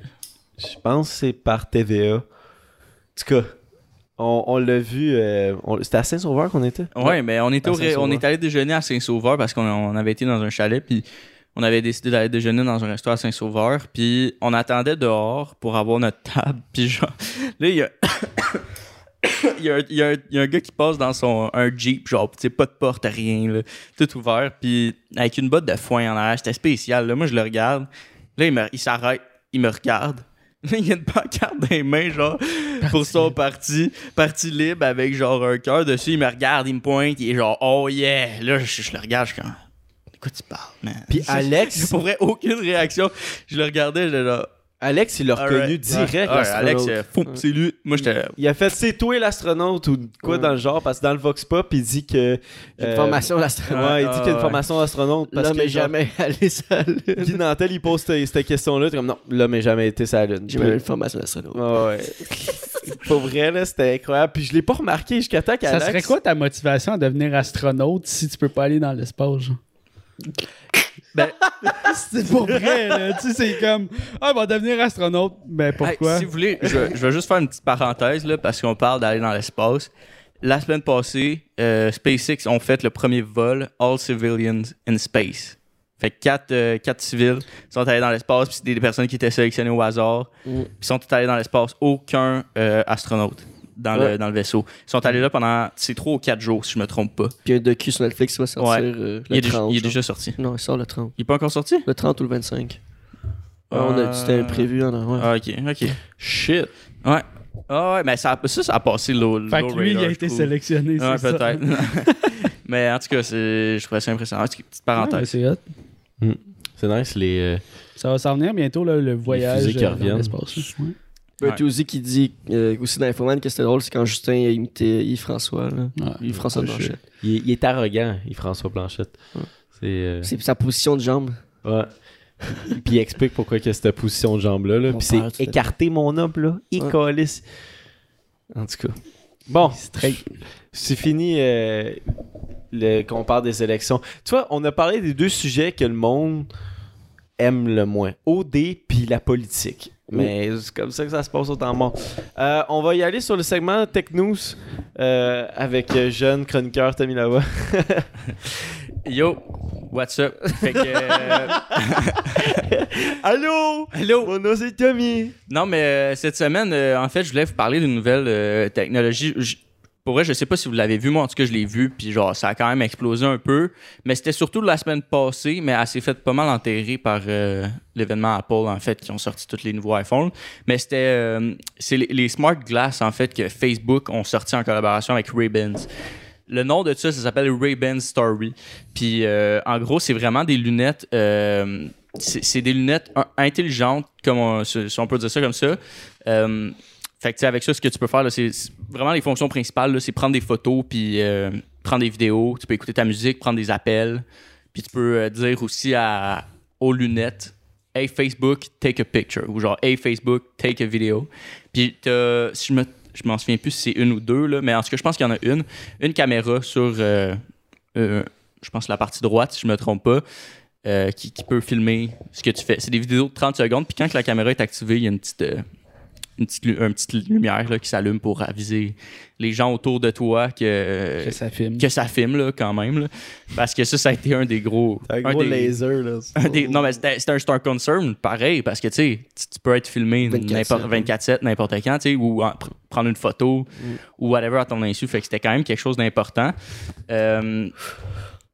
Je pense que c'est par TVA. En tout cas, on, on l'a vu. euh, on- C'était à Saint-Sauveur qu'on était? Ouais, mais on était, À au ré- on est allé déjeuner à Saint-Sauveur parce qu'on on avait été dans un chalet, puis on avait décidé d'aller déjeuner dans un restaurant à Saint-Sauveur, puis on attendait dehors pour avoir notre table, puis genre, là, il y a. Il y, a, un- il y a un- il y a un gars qui passe dans son un Jeep, genre, tu sais, pas de porte, rien, là, tout ouvert, puis avec une botte de foin en arrière, c'était spécial. Là, moi, je le regarde. Là, il, me- il s'arrête, il me regarde. Il y a une pancarte dans les mains, genre, pour son parti, parti libre, avec genre un cœur dessus. Il me regarde, il me pointe, il est genre, oh yeah. Là, je, je le regarde, je suis comme, de quoi tu parles, man? Puis J'ai Alex, pour vrai aucune réaction. Je le regardais, j'étais là. Alex, il l'a reconnu direct. Ouais. Alex, euh, fou, c'est lui. Moi, j'étais. Il a fait c'est toi l'astronaute ou quoi Ouais. dans le genre parce que dans le Vox Pop il dit que une euh, formation ouais, d'astronaute. il dit qu'il y a une ouais. formation d'astronaute parce L'homme que jamais allé sur la Lune. Guy Nantel il pose cette, cette question là comme non l'homme n'a jamais été sur la lune J'ai même une formation d'astronaute. Ouais, ouais. Pour vrai là c'était incroyable puis je l'ai pas remarqué jusqu'à temps Ça qu'Alex serait quoi ta motivation à devenir astronaute si tu peux pas aller dans l'espace, genre? Ben- c'est pour vrai, là. Tu sais, c'est comme, ah, on va devenir astronaute. Ben, pourquoi? Hey, si vous voulez, je, vais- vais juste faire une petite parenthèse, là, parce qu'on parle d'aller dans l'espace. La semaine passée, euh, SpaceX ont fait le premier vol All Civilians in Space. Fait que quatre, euh, quatre civils sont allés dans l'espace, puis c'est des personnes qui étaient sélectionnées au hasard, Mm. puis sont tous allés dans l'espace. Aucun euh, astronaute dans, Ouais. le, dans le vaisseau. Ils sont allés là pendant, c'est trois ou quatre jours, si je me trompe pas. Puis un docu sur Netflix qui va sortir Ouais. euh, Il le est, déjà- 30. il est déjà sorti. Non, il sort le 30. Il est pas encore sorti? Le 30 ou le 25. Ouais, on a, c'était Euh, prévu en ouais. Ah, ok, ok. shit Ouais. Ah ouais, mais ça, a- ça, ça a passé low, Fait low que lui, il a été trouve. sélectionné, c'est Ouais, peut-être. mais en tout cas, c'est- je trouvais ça impressionnant. Petite petite Ouais, parenthèse? c'est hot. c'est nice les euh, Ça va s'en venir bientôt, là, le voyage euh, dans l'espace. Ouais. Bertuzzi qui dit euh, aussi dans Infoman que c'était drôle, c'est quand Justin a imité Yves-François. Là. Ouais. Yves-François Ouais, Blanchet. il, est- il est arrogant il François Blanchette Ouais. c'est euh, C'est sa position de jambe. ouais puis il explique pourquoi il y a cette position de jambe là, Mon puis c'est écarter mon homme là Ouais. calisse. en tout cas bon. C'est fini euh, le- qu'on parle des élections. Tu vois, on a parlé des deux sujets que le monde aime le moins. OD puis la politique. Mais c'est comme ça que ça se passe autant de monde. Euh, on va y aller sur le segment Tech News euh, avec euh, jeune chroniqueur Tommy Lava. Yo, what's up? Fait que. euh, Allô? Hello! Mon nom c'est Tommy. Non, mais euh, cette semaine, en fait, je voulais vous parler d'une nouvelle technologie. J- pour vrai, je sais pas si vous l'avez vu, moi en tout cas je l'ai vu, puis genre ça a quand même explosé un peu. Mais c'était surtout la semaine passée, mais elle s'est faite pas mal enterrer par euh, l'événement Apple en fait, qui ont sorti tous les nouveaux iPhones. Mais c'était euh, c'est les, smart glass en fait que Facebook ont sorti en collaboration avec Ray-Bans. Le nom de ça, ça s'appelle Ray-Ban Story. Puis euh, en gros, c'est vraiment des lunettes. c'est des lunettes in- intelligentes, comme on, si on peut dire ça comme ça. Fait que, avec ça, ce que tu peux faire, c'est vraiment les fonctions principales, c'est prendre des photos, puis euh, prendre des vidéos. Tu peux écouter ta musique, prendre des appels. Puis tu peux euh, dire aussi à, aux lunettes, Hey Facebook, take a picture. Ou genre, Hey Facebook, take a video. Puis si je me je m'en souviens plus si c'est une ou deux, là, mais en tout cas, je pense qu'il y en a une. Une caméra sur, euh, je pense, la partie droite, si je me trompe pas, qui, qui peut filmer ce que tu fais. C'est des vidéos de 30 secondes, puis quand que la caméra est activée, il y a une petite, une petite, lu- une petite lumière là, qui s'allume pour aviser les gens autour de toi que, Que ça filme. que ça filme là, quand même. là. Parce que ça, ça a été un des gros. Un gros des- laser, là. un des- non, mais c'était un Star Concern, pareil, parce que tu peux être filmé 24/7, n'importe 24-7, n'importe quand, ou en- pr- prendre une photo, Mm. ou whatever à ton insu. Fait que c'était quand même quelque chose d'important. Euh,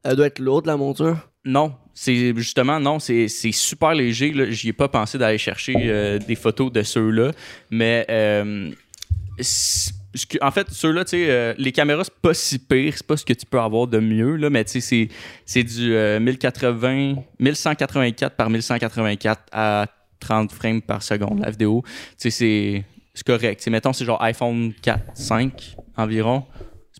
Elle doit être lourde, la monture? non, c'est justement, non, c'est super léger. J'y ai pas pensé d'aller chercher euh, des photos de ceux-là, mais euh, en fait, ceux-là, tu sais, euh, les caméras, c'est pas si pire, c'est pas ce que tu peux avoir de mieux, là, mais tu sais, c'est- du euh, 1080, 1184 par 1184 à 30 frames par seconde, la vidéo. Tu sais, c'est correct. Tu sais, mettons, c'est genre iPhone 4, 5 environ.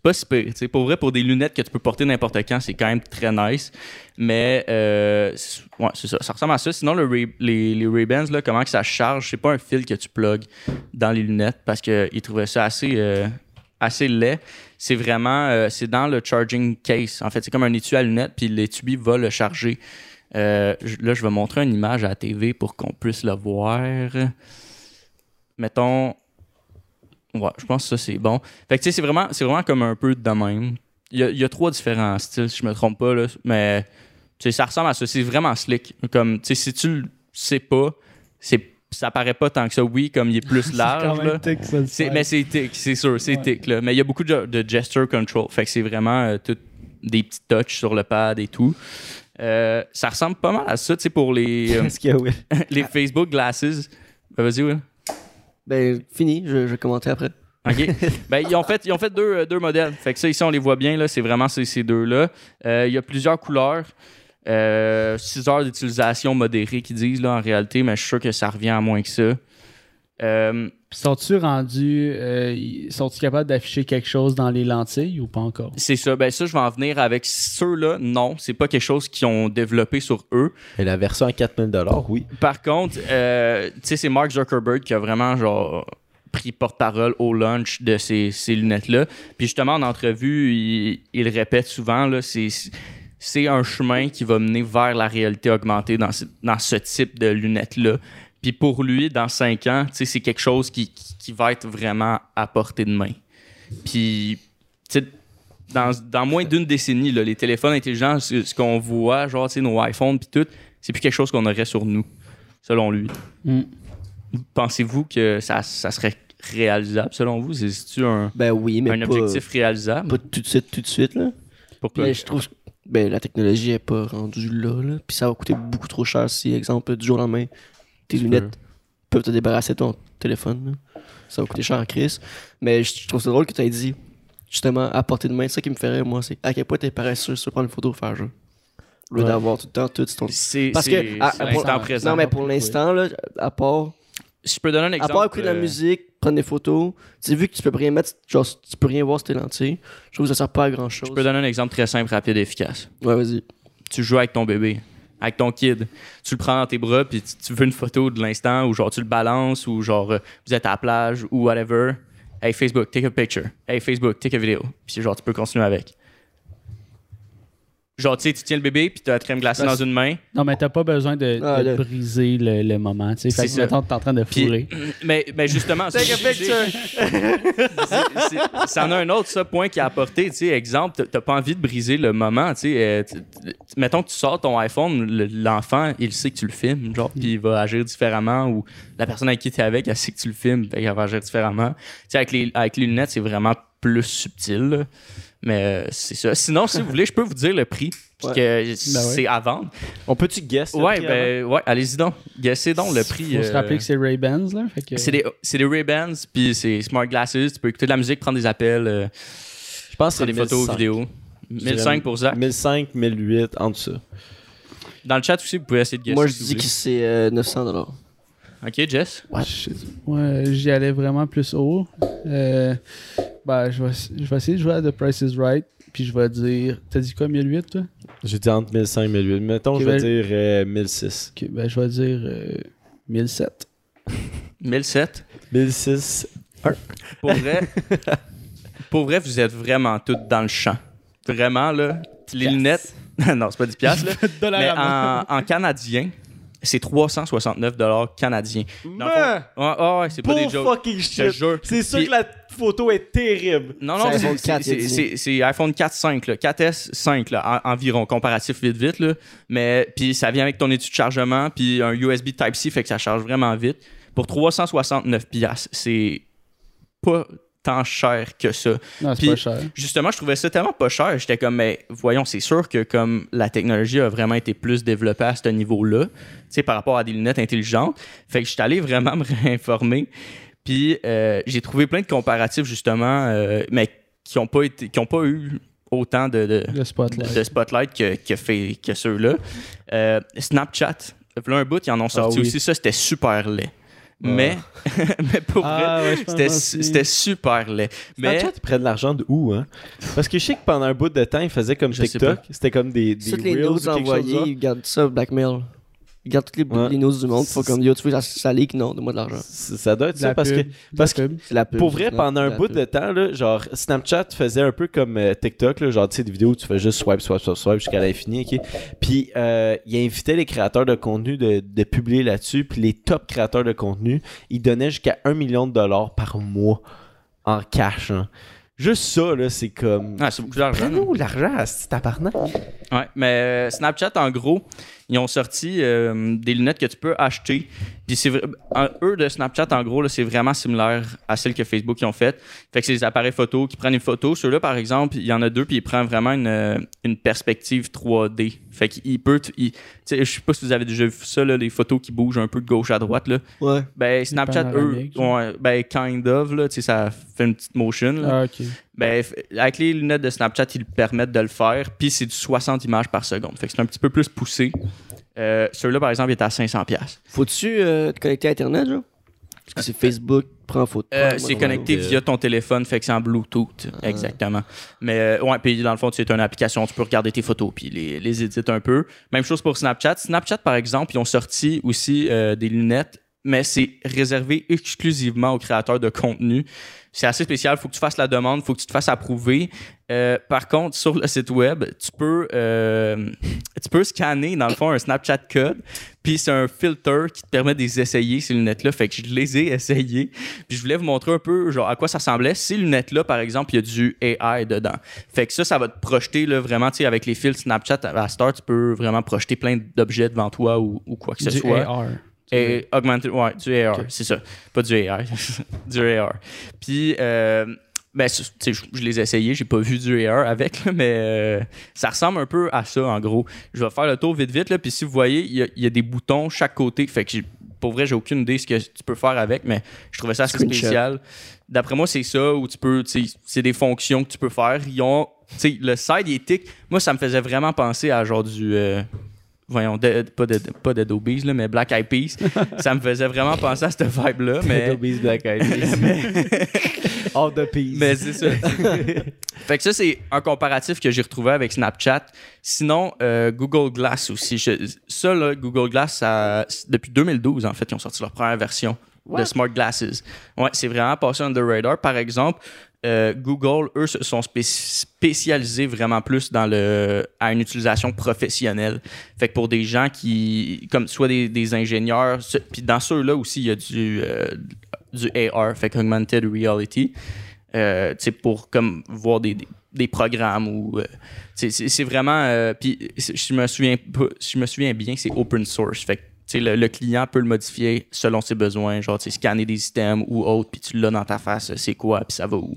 Pas si pire. Pour vrai, pour des lunettes que tu peux porter n'importe quand, c'est quand même très nice. Mais, euh, ouais, c'est ça. Ressemble à ça. Sinon, le Ray- les, les Ray-Bans, là, comment que ça charge, c'est pas un fil que tu plugues dans les lunettes parce qu'ils trouvaient ça assez, euh, assez laid. C'est vraiment, euh, c'est dans le charging case. En fait, c'est comme un étui à lunettes, puis l'étui va le charger. Là, je vais montrer une image à la TV pour qu'on puisse le voir. Mettons, Ouais, je pense que ça, c'est bon. Fait que, tu sais, c'est vraiment, c'est vraiment comme un peu de même. Il y a, il y a trois différents styles, si je me trompe pas, là. Mais, tu sais, ça ressemble à ça. C'est vraiment slick. Comme, tu sais, si tu le sais pas, c'est, ça paraît pas tant que ça. Oui, comme il est plus large, là. C'est- mais c'est tic, c'est sûr, c'est Ouais. tic, là. Mais il y a beaucoup de, de gesture control. Fait que c'est vraiment euh, tout des petits touches sur le pad et tout. Euh, ça ressemble pas mal à ça, tu sais, pour les, euh, Qu'est-ce qu'il y a, Will? les Facebook Glasses. Ben, vas-y, Will. Ben, fini. Je, je vais commenter après. OK. ben, ils ont fait, ils ont fait deux, euh, deux modèles. Fait que ça, ici, on les voit bien. là. C'est vraiment ces, ces deux-là. Euh, Il y a plusieurs couleurs. 6 heures d'utilisation modérée qu'ils disent là, en réalité, mais je suis sûr que ça revient à moins que ça. Euh, Sont-tu rendus. euh, Sont-ils capables d'afficher quelque chose dans les lentilles ou pas encore? c'est ça. Ben ça, je vais en venir avec ceux-là. Non, c'est pas quelque chose qu'ils ont développé sur eux. Et la version à 4000 oui. Par contre, euh, tu sais, c'est Mark Zuckerberg qui a vraiment genre pris porte-parole au lunch de ces, ces lunettes-là. Puis justement, en entrevue, il, il le répète souvent, là, c'est, c'est un chemin qui va mener vers la réalité augmentée dans ce, dans ce type de lunettes-là. Puis pour lui, dans cinq ans, c'est quelque chose qui, qui, qui va être vraiment à portée de main. Puis, dans, dans moins d'une décennie, là, les téléphones intelligents, ce, qu'on voit, genre, nos iPhones, puis tout, c'est plus quelque chose qu'on aurait sur nous, selon lui. Mm. Pensez-vous que ça, ça serait réalisable, selon vous? C'est-tu un, Ben oui, mais un pas, objectif réalisable? pas tout de suite, tout de suite, là. Pourquoi? Mais je trouve que ben, la technologie est pas rendue là, là. Puis ça va coûter beaucoup trop cher si, exemple, du jour au lendemain, tes Tu lunettes peuvent te débarrasser de ton téléphone. là. Ça va coûter cher en crise. Mais je trouve ça drôle que tu aies dit, justement, à portée de main. C'est ça qui me ferait, moi, c'est à quel point t'es paresseux sur prendre une photo faire jeu. Au lieu Ouais. d'avoir tout le temps tout ton. Parce que, à- à- pour- présent. Non, mais pour l'instant, là, à part, Si je peux donner un à exemple. part écouter de la euh, musique, prendre des photos, tu sais, vu que tu peux rien mettre, genre, tu peux rien voir sur tes lentilles, je trouve que ça sert pas à grand chose. Je peux donner un exemple très simple, rapide et efficace. Ouais, vas-y. tu joues avec ton bébé, avec ton kid. Tu le prends dans tes bras, puis tu, veux une photo de l'instant, ou genre tu le balances, ou genre euh, vous êtes à la plage, ou whatever. Hey Facebook, take a picture. Hey Facebook, take a video. Puis genre tu peux continuer avec. Genre, tu sais, tu tiens le bébé, puis tu as la crème glacée dans une main. Non, mais t'as pas besoin de, Ah, là. briser le, le moment. Tu sais, C'est fait que ça. mettons, t'es en train de Puis- fourrer. Mais, mais justement, Take a c'est- picture. c'est- c'est- ça en a un autre ça, point qui a apporté. Tu sais, exemple, t'as- t'as pas envie de briser le moment. Tu sais, euh, tu- tu- mettons que tu sors ton iPhone, le- l'enfant, il sait que tu le filmes, genre, puis il va agir différemment. Ou la personne avec qui tu es avec, elle sait que tu le filmes, fait qu'elle va agir différemment. Tu sais, avec les, avec les lunettes, c'est vraiment plus subtil. là. Mais euh, c'est ça. Sinon, si vous voulez, je peux vous dire le prix. Puis Ouais. que c'est à vendre. On peut-tu guess? le Ouais, ben, ouais, allez-y donc. Guessez donc le prix. Faut se euh, rappeler que c'est Ray-Bans, là. Que... c'est des, c'est des Ray-Bans, puis c'est smart glasses. Tu peux écouter de la musique, prendre des appels, euh, Je pense que c'est des photos, 1005. vidéos. 1005 pour Zach. 1005, 1008, en dessous. Dans le chat aussi, vous pouvez essayer de guesser. Moi, je dis que c'est euh, 900 dollars. Ok, Jess? Je- Ouais, j'y allais vraiment plus haut. Euh, ben, je vais, je vais essayer de jouer à The Price is Right. Puis je vais dire. T'as dit quoi, 1008, toi? J'ai dit entre 1005 et 1008. Mettons, je vais ben- dire euh, 1006. Ok, ben, je vais dire euh, 1007. 1007. 1006. Pour vrai, pour vrai, vous êtes vraiment toutes dans le champ. Vraiment, là. Les lunettes. non, c'est pas 10 piastres, là. Mais en, en canadien, c'est 369 canadiens. Dans le fond- Ouais, ouais, ouais, c'est pas des jokes. fucking Je te shit. jure. C'est sûr Puis- que la photo est terrible. Non, non, C'est c'est iPhone 4, c'est- il a dit. c'est- c'est iPhone 4 5, là, 4S 5 là, en- environ, comparatif vite vite. Là. Mais puis ça vient avec ton étui de chargement, puis un USB Type-C, fait que ça charge vraiment vite. Pour 369 piastres, c'est pas tant cher que ça. Non, c'est Puis- pas cher. Justement, je trouvais ça tellement pas cher. J'étais comme, mais voyons, c'est sûr que comme la technologie a vraiment été plus développée à ce niveau-là, tu sais, par rapport à des lunettes intelligentes. Fait que je suis allé vraiment me réinformer. Puis euh, j'ai trouvé plein de comparatifs, justement, euh, mais qui n'ont pas, été- qui ont pas eu autant de, de, Le spotlight. de spotlight que, que, fait, que ceux-là. Euh, Snapchat, là, un bout, ils en ont sorti oui. aussi. Ça, c'était super laid. Mais, mais pour vrai, Ah, ouais, pense c'était, super laid. Mais, Snapchat, ils prennent l'argent de où, hein? Parce que je sais que pendant un bout de temps, ils faisaient comme Je TikTok. C'était comme des, des Toutes les Reels ou news quelque chose envoyées, genre. ils gardent ça blackmail. Ils gardent toutes les, Ouais. du monde. Faut comme, yo, tu veux, ça, ça leak? Non, donne-moi de l'argent. Ça doit être ça la parce que parce la pub. La pub. Pour vrai, pendant un la bout pub. de temps, là, genre Snapchat faisait un peu comme euh, TikTok, là, genre tu sais des vidéos où tu fais juste swipe, swipe, swipe, swipe jusqu'à l'infini, ok. Puis euh, il invitait les créateurs de contenu de, de publier là-dessus, puis les top créateurs de contenu, ils donnaient jusqu'à un million de dollars par mois en cash. hein. Juste ça, là, c'est comme. ah, c'est beaucoup d'argent. Prends-nous l'argent, c'est tabarnak. Ouais, mais euh, Snapchat, en gros, ils ont sorti euh, des lunettes que tu peux acheter. Puis c'est eux de Snapchat, en gros, là, c'est vraiment similaire à celles que Facebook ils ont faites. Fait que c'est des appareils photo qui prennent une photo. Ceux-là, par exemple, il y en a deux, puis ils prennent vraiment une, euh, une perspective 3D. Fait qu'il peut. il- je sais pas si vous avez déjà vu ça, là, les photos qui bougent un peu de gauche à droite. Là. Ouais. Ben, Snapchat, eux, ouais, ben, kind of, là, ça fait une petite motion. là. Ah, ok. Ben, avec les lunettes de Snapchat, ils permettent de le faire. Puis c'est du 60 images par seconde. Fait que c'est un petit peu plus poussé. Euh, Celui-là, par exemple, il est à 500$. piastres. Faut-tu euh, te connecter à Internet, genre? Parce que c'est Facebook, prends photo. Euh, c'est connecté via ton téléphone, fait que c'est en Bluetooth. Exactement. Mais euh, ouais, puis dans le fond, c'est une application, tu peux regarder tes photos puis les, les éditer un peu. Même chose pour Snapchat. Snapchat, par exemple, ils ont sorti aussi euh, des lunettes, mais c'est réservé exclusivement aux créateurs de contenu. C'est assez spécial, faut que tu fasses la demande, faut que tu te fasses approuver. Euh, par contre, sur le site web, tu peux, euh, tu peux scanner, dans le fond, un Snapchat code, puis c'est un filter qui te permet de les essayer, ces lunettes-là. Fait que je les ai essayées. Puis je voulais vous montrer un peu genre, à quoi ça ressemblait. Ces lunettes-là, par exemple, il y a du AI dedans. Fait que ça, ça va te projeter là, vraiment, tu sais, avec les fils Snapchat à Star, tu peux vraiment projeter plein d'objets devant toi ou, ou quoi que ce Du soit. AR. Et augmented, ouais, du AR, c'est ça. Pas du AI, du AR. Puis, euh, ben, je, je les ai essayés, j'ai pas vu du AR avec, là, mais euh, ça ressemble un peu à ça, en gros. Je vais faire le tour vite, vite, là, puis si vous voyez, il y a, il y a des boutons chaque côté, fait que pour vrai, j'ai aucune idée ce que tu peux faire avec, mais je trouvais ça assez Screenshot. spécial. D'après moi, c'est ça où tu peux, c'est des fonctions que tu peux faire. Ils ont, le side, il est tic. Moi, ça me faisait vraiment penser à genre du. euh, voyons, de- pas de pas là, mais Black Eyed Peas. ça me faisait vraiment penser à cette vibe-là, mais. Black Eyed Peas. All the peas. Mais c'est ça. fait que ça, c'est un comparatif que j'ai retrouvé avec Snapchat. Sinon, euh, Google Glass aussi. Je- ça, là, Google Glass, ça- depuis 2012, en fait, ils ont sorti leur première version de Smart Glasses. Ouais, c'est vraiment passé under radar. Par exemple, euh, Google, eux, se sont spé- spécialisés vraiment plus dans le à une utilisation professionnelle. Fait que pour des gens qui, comme soit des, ingénieurs, puis dans ceux-là aussi, il y a du, euh, du AR, fait qu'augmented reality. Euh, pour comme voir des, des, programmes ou euh, c'est vraiment puis c'est- je me souviens si je me souviens bien c'est open source fait que le, le client peut le modifier selon ses besoins genre tu sais, scanner des systèmes ou autre puis tu l'as dans ta face c'est quoi puis ça va où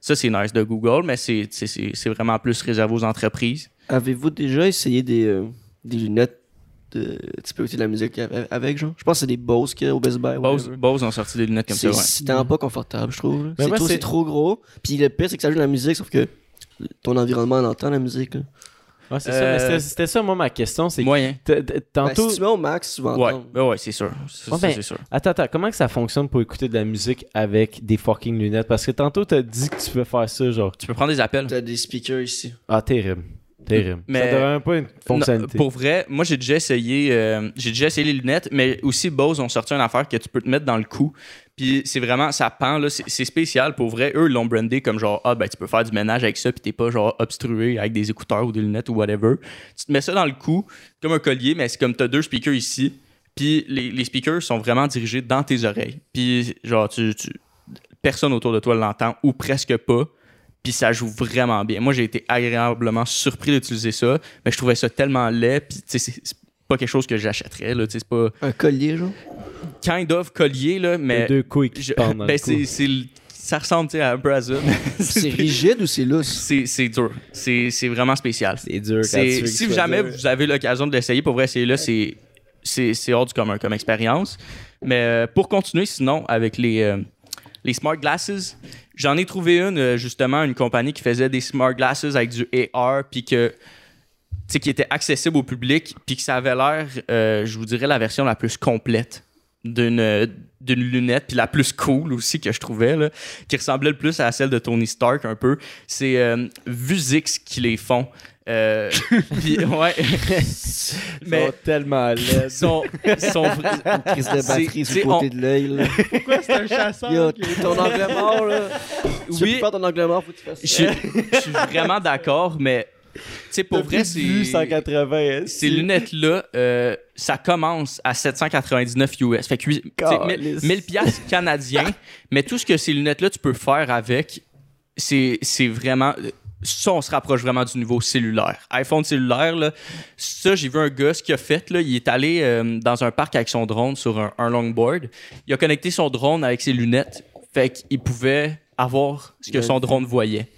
Ça, c'est nice de Google, mais c'est c'est- c'est- c'est vraiment plus réservé aux entreprises. Avez-vous déjà essayé des, euh, des lunettes de... Tu peux écouter de la musique avec, genre? Je pense que c'est des Bose qu'il y a au Best Buy. Bose. Bose ont sorti des lunettes comme ça, C'est ouais. c'est tellement pas confortable, je trouve. C'est trop, trop gros. Puis le pire, c'est que ça joue de la musique, sauf que ton environnement en entend la musique. là. Ouais, c'est ça. Euh, Mais c'était- ça, moi, ma question. C'est Moyen. t- t- Ben, tantôt. si tu mets au max, tu vas Ouais, entendre. ben ouais, c'est sûr. Ouais, ben, c'est sûr. Attends, attends, comment que ça fonctionne pour écouter de la musique avec des fucking lunettes? Parce que tantôt, t'as dit que tu peux faire ça, genre. Tu peux prendre des appels. T'as des speakers ici. Ah, terrible. Terrible. Mais- Ça devrait même pas une fonctionnalité. Non, pour vrai, moi j'ai déjà essayé euh, j'ai déjà essayé les lunettes, mais aussi Bose ont sorti une affaire que tu peux te mettre dans le cou. Puis c'est vraiment ça pend là, c'est spécial pour vrai. Eux ils l'ont brandé comme genre ah ben tu peux faire du ménage avec ça puis t'es pas genre obstrué avec des écouteurs ou des lunettes ou whatever. Tu te mets ça dans le cou comme un collier, mais c'est comme t'as deux speakers ici. Puis les, les speakers sont vraiment dirigés dans tes oreilles. Puis genre tu, tu- personne autour de toi l'entend ou presque pas. Puis ça joue vraiment bien. Moi, j'ai été agréablement surpris d'utiliser ça, mais je trouvais ça tellement laid. Puis, tu sais, c'est pas quelque chose que j'achèterais, là. Tu sais, c'est pas Un collier, genre? kind of collier, là, Les mais. deux couilles qui je- pendent ben, c'est, ça ressemble, tu sais, à un ça. C'est rigide ou c'est lousse? C'est, c'est dur. C'est, c'est vraiment spécial. C'est dur quand C'est- tu veux que si jamais dur. vous avez l'occasion de l'essayer, pour vrai, c'est là, c'est, c'est, c'est hors du commun comme expérience. Mais euh, pour continuer, sinon, avec les, euh, les smart glasses, j'en ai trouvé une, euh, justement, une compagnie qui faisait des smart glasses avec du AR, puis que. qui était accessible au public, puis que ça avait l'air, euh, je vous dirais, la version la plus complète d'une euh, d'une lunette, puis la plus cool aussi que je trouvais, là, qui ressemblait le plus à celle de Tony Stark un peu. C'est euh, Vuzix qui les font. Euh, puis, ouais. Ils mais sont tellement laids. sont, sont vra- Crise de batterie sur le c'est- côté de l'œil. Pourquoi c'est un chasseur? Yo, ton angle mort, là. Tu Oui. pas ton angle mort, faut que tu fasses je ça. suis- je suis vraiment d'accord, mais tu sais, pour vrai, c'est. Vu 180. hein, Ces c'est- lunettes-là, euh, ça commence à 799 US. Fait que huit- tu sais, Calisse. 1000 piastres canadiens. mais tout ce que ces lunettes-là, tu peux faire avec, c'est c'est vraiment... Ça, on se rapproche vraiment du niveau cellulaire. iPhone cellulaire, là, ça, j'ai vu un gars, ce qu'il a fait, là, il est allé euh, dans un parc avec son drone sur un, un longboard. Il a connecté son drone avec ses lunettes. Fait qu'il pouvait avoir ce que son drone voyait.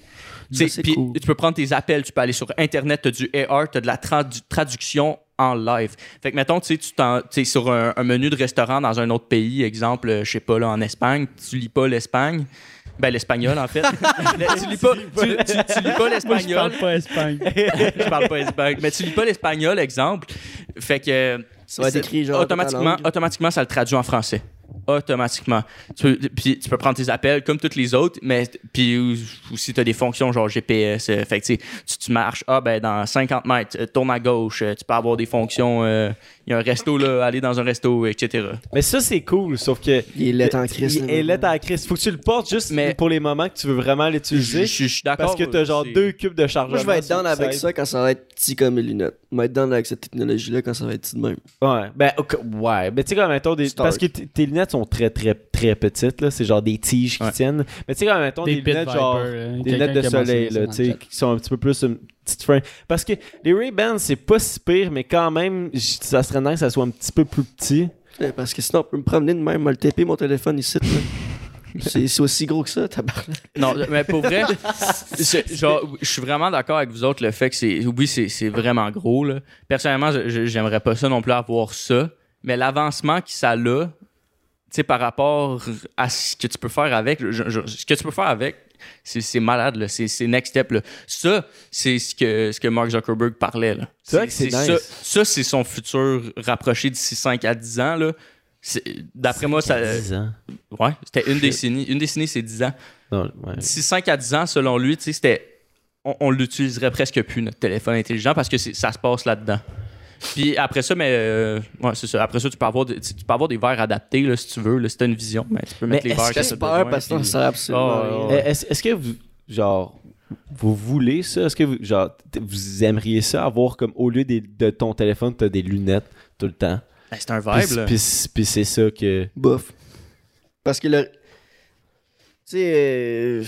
Tu Ça, cool. peux prendre tes appels, tu peux aller sur Internet, tu as du AR, tu as de la tradu- traduction en live. Fait que, mettons, tu sais, tu t'en- tu sais, sur un, un menu de restaurant dans un autre pays, exemple, euh, je sais pas, là, en Espagne, tu lis pas l'Espagne. Ben, l'espagnol, en fait. tu lis pas, tu, tu- tu lis pas Moi, je l'espagnol. parle pas Espagne. je parle pas espagnol. Mais tu lis pas l'espagnol, exemple. Fait que. Ça va être c'est- écrit, genre, dans ta Automatiquement, langue. automatiquement, ça le traduit en français. Automatiquement. Tu peux, puis tu peux prendre tes appels comme toutes les autres, mais puis aussi tu as des fonctions genre GPS. euh, fait que tu marches, ah ben dans 50 mètres, euh, tourne à gauche, euh, tu peux avoir des fonctions, euh, il y a un resto là, aller dans un resto, etc. Mais ça, c'est cool, sauf que. Il est laid en crise. Il est laid en crise. Faut que tu le portes juste Mais- pour les moments que tu veux vraiment l'utiliser. je- suis d'accord. Parce que t'as genre deux cubes de chargement. Moi, je vais être down avec ça quand ça va être petit comme mes lunettes. Être down avec cette technologie-là quand ça va être de même. Ouais, ben, ok, ouais. Mais tu sais, comme, mettons, des... Stark. parce que tes lunettes sont très, très, très petites, là. C'est genre des tiges qui Ouais. tiennent. Mais tu sais, comme, mettons, des, Des lunettes, genre. Là. Des lunettes de soleil, là, dans tu sais, qui sont un petit peu plus une petite frame. Parce que les Ray-Ban, c'est pas si pire, mais quand même, ça serait nice que ça soit un petit peu plus petit. Ouais, Parce que sinon, on peut me promener de même, me le taper mon téléphone ici. là. C'est aussi gros que ça, tabarnak. Non, mais pour vrai, genre, je suis vraiment d'accord avec vous autres le fait que c'est, oui, c'est, vraiment gros là. Personnellement, j'aimerais pas ça non plus avoir ça, mais l'avancement que ça a, tu sais, par rapport à ce que tu peux faire avec, je- je- ce que tu peux faire avec, c'est, malade c'est, next step là. Ça, c'est ce que ce que Mark Zuckerberg parlait. C'est vrai que c'est ça, nice. ça, c'est son futur rapproché d'ici 5 à 10 ans là. D'après moi, ça, 10 ans. ouais, c'était une décennie. Une décennie, c'est 10 ans Non, ouais. d'ici 5 à 10 ans, selon lui, tu sais, c'était. On, on l'utiliserait presque plus, notre téléphone intelligent, parce que ça se passe là-dedans. Puis après ça, mais. euh, ouais, c'est ça. Après ça, tu peux avoir, des- tu tu peux avoir des verres adaptés, là, si tu veux. Là, si t'as une vision, mais tu peux mettre Mais les verres est-ce que parce que ça sert absolument. Ah, ouais. Eh, Est-ce que vous, genre, vous voulez ça? Est-ce que vous, genre, vous aimeriez ça avoir comme au lieu des- de ton téléphone, t'as des lunettes tout le temps? Ben, c'est un vibe, là. puis- puis c'est ça que. Bof. Parce que le. Tu sais. euh,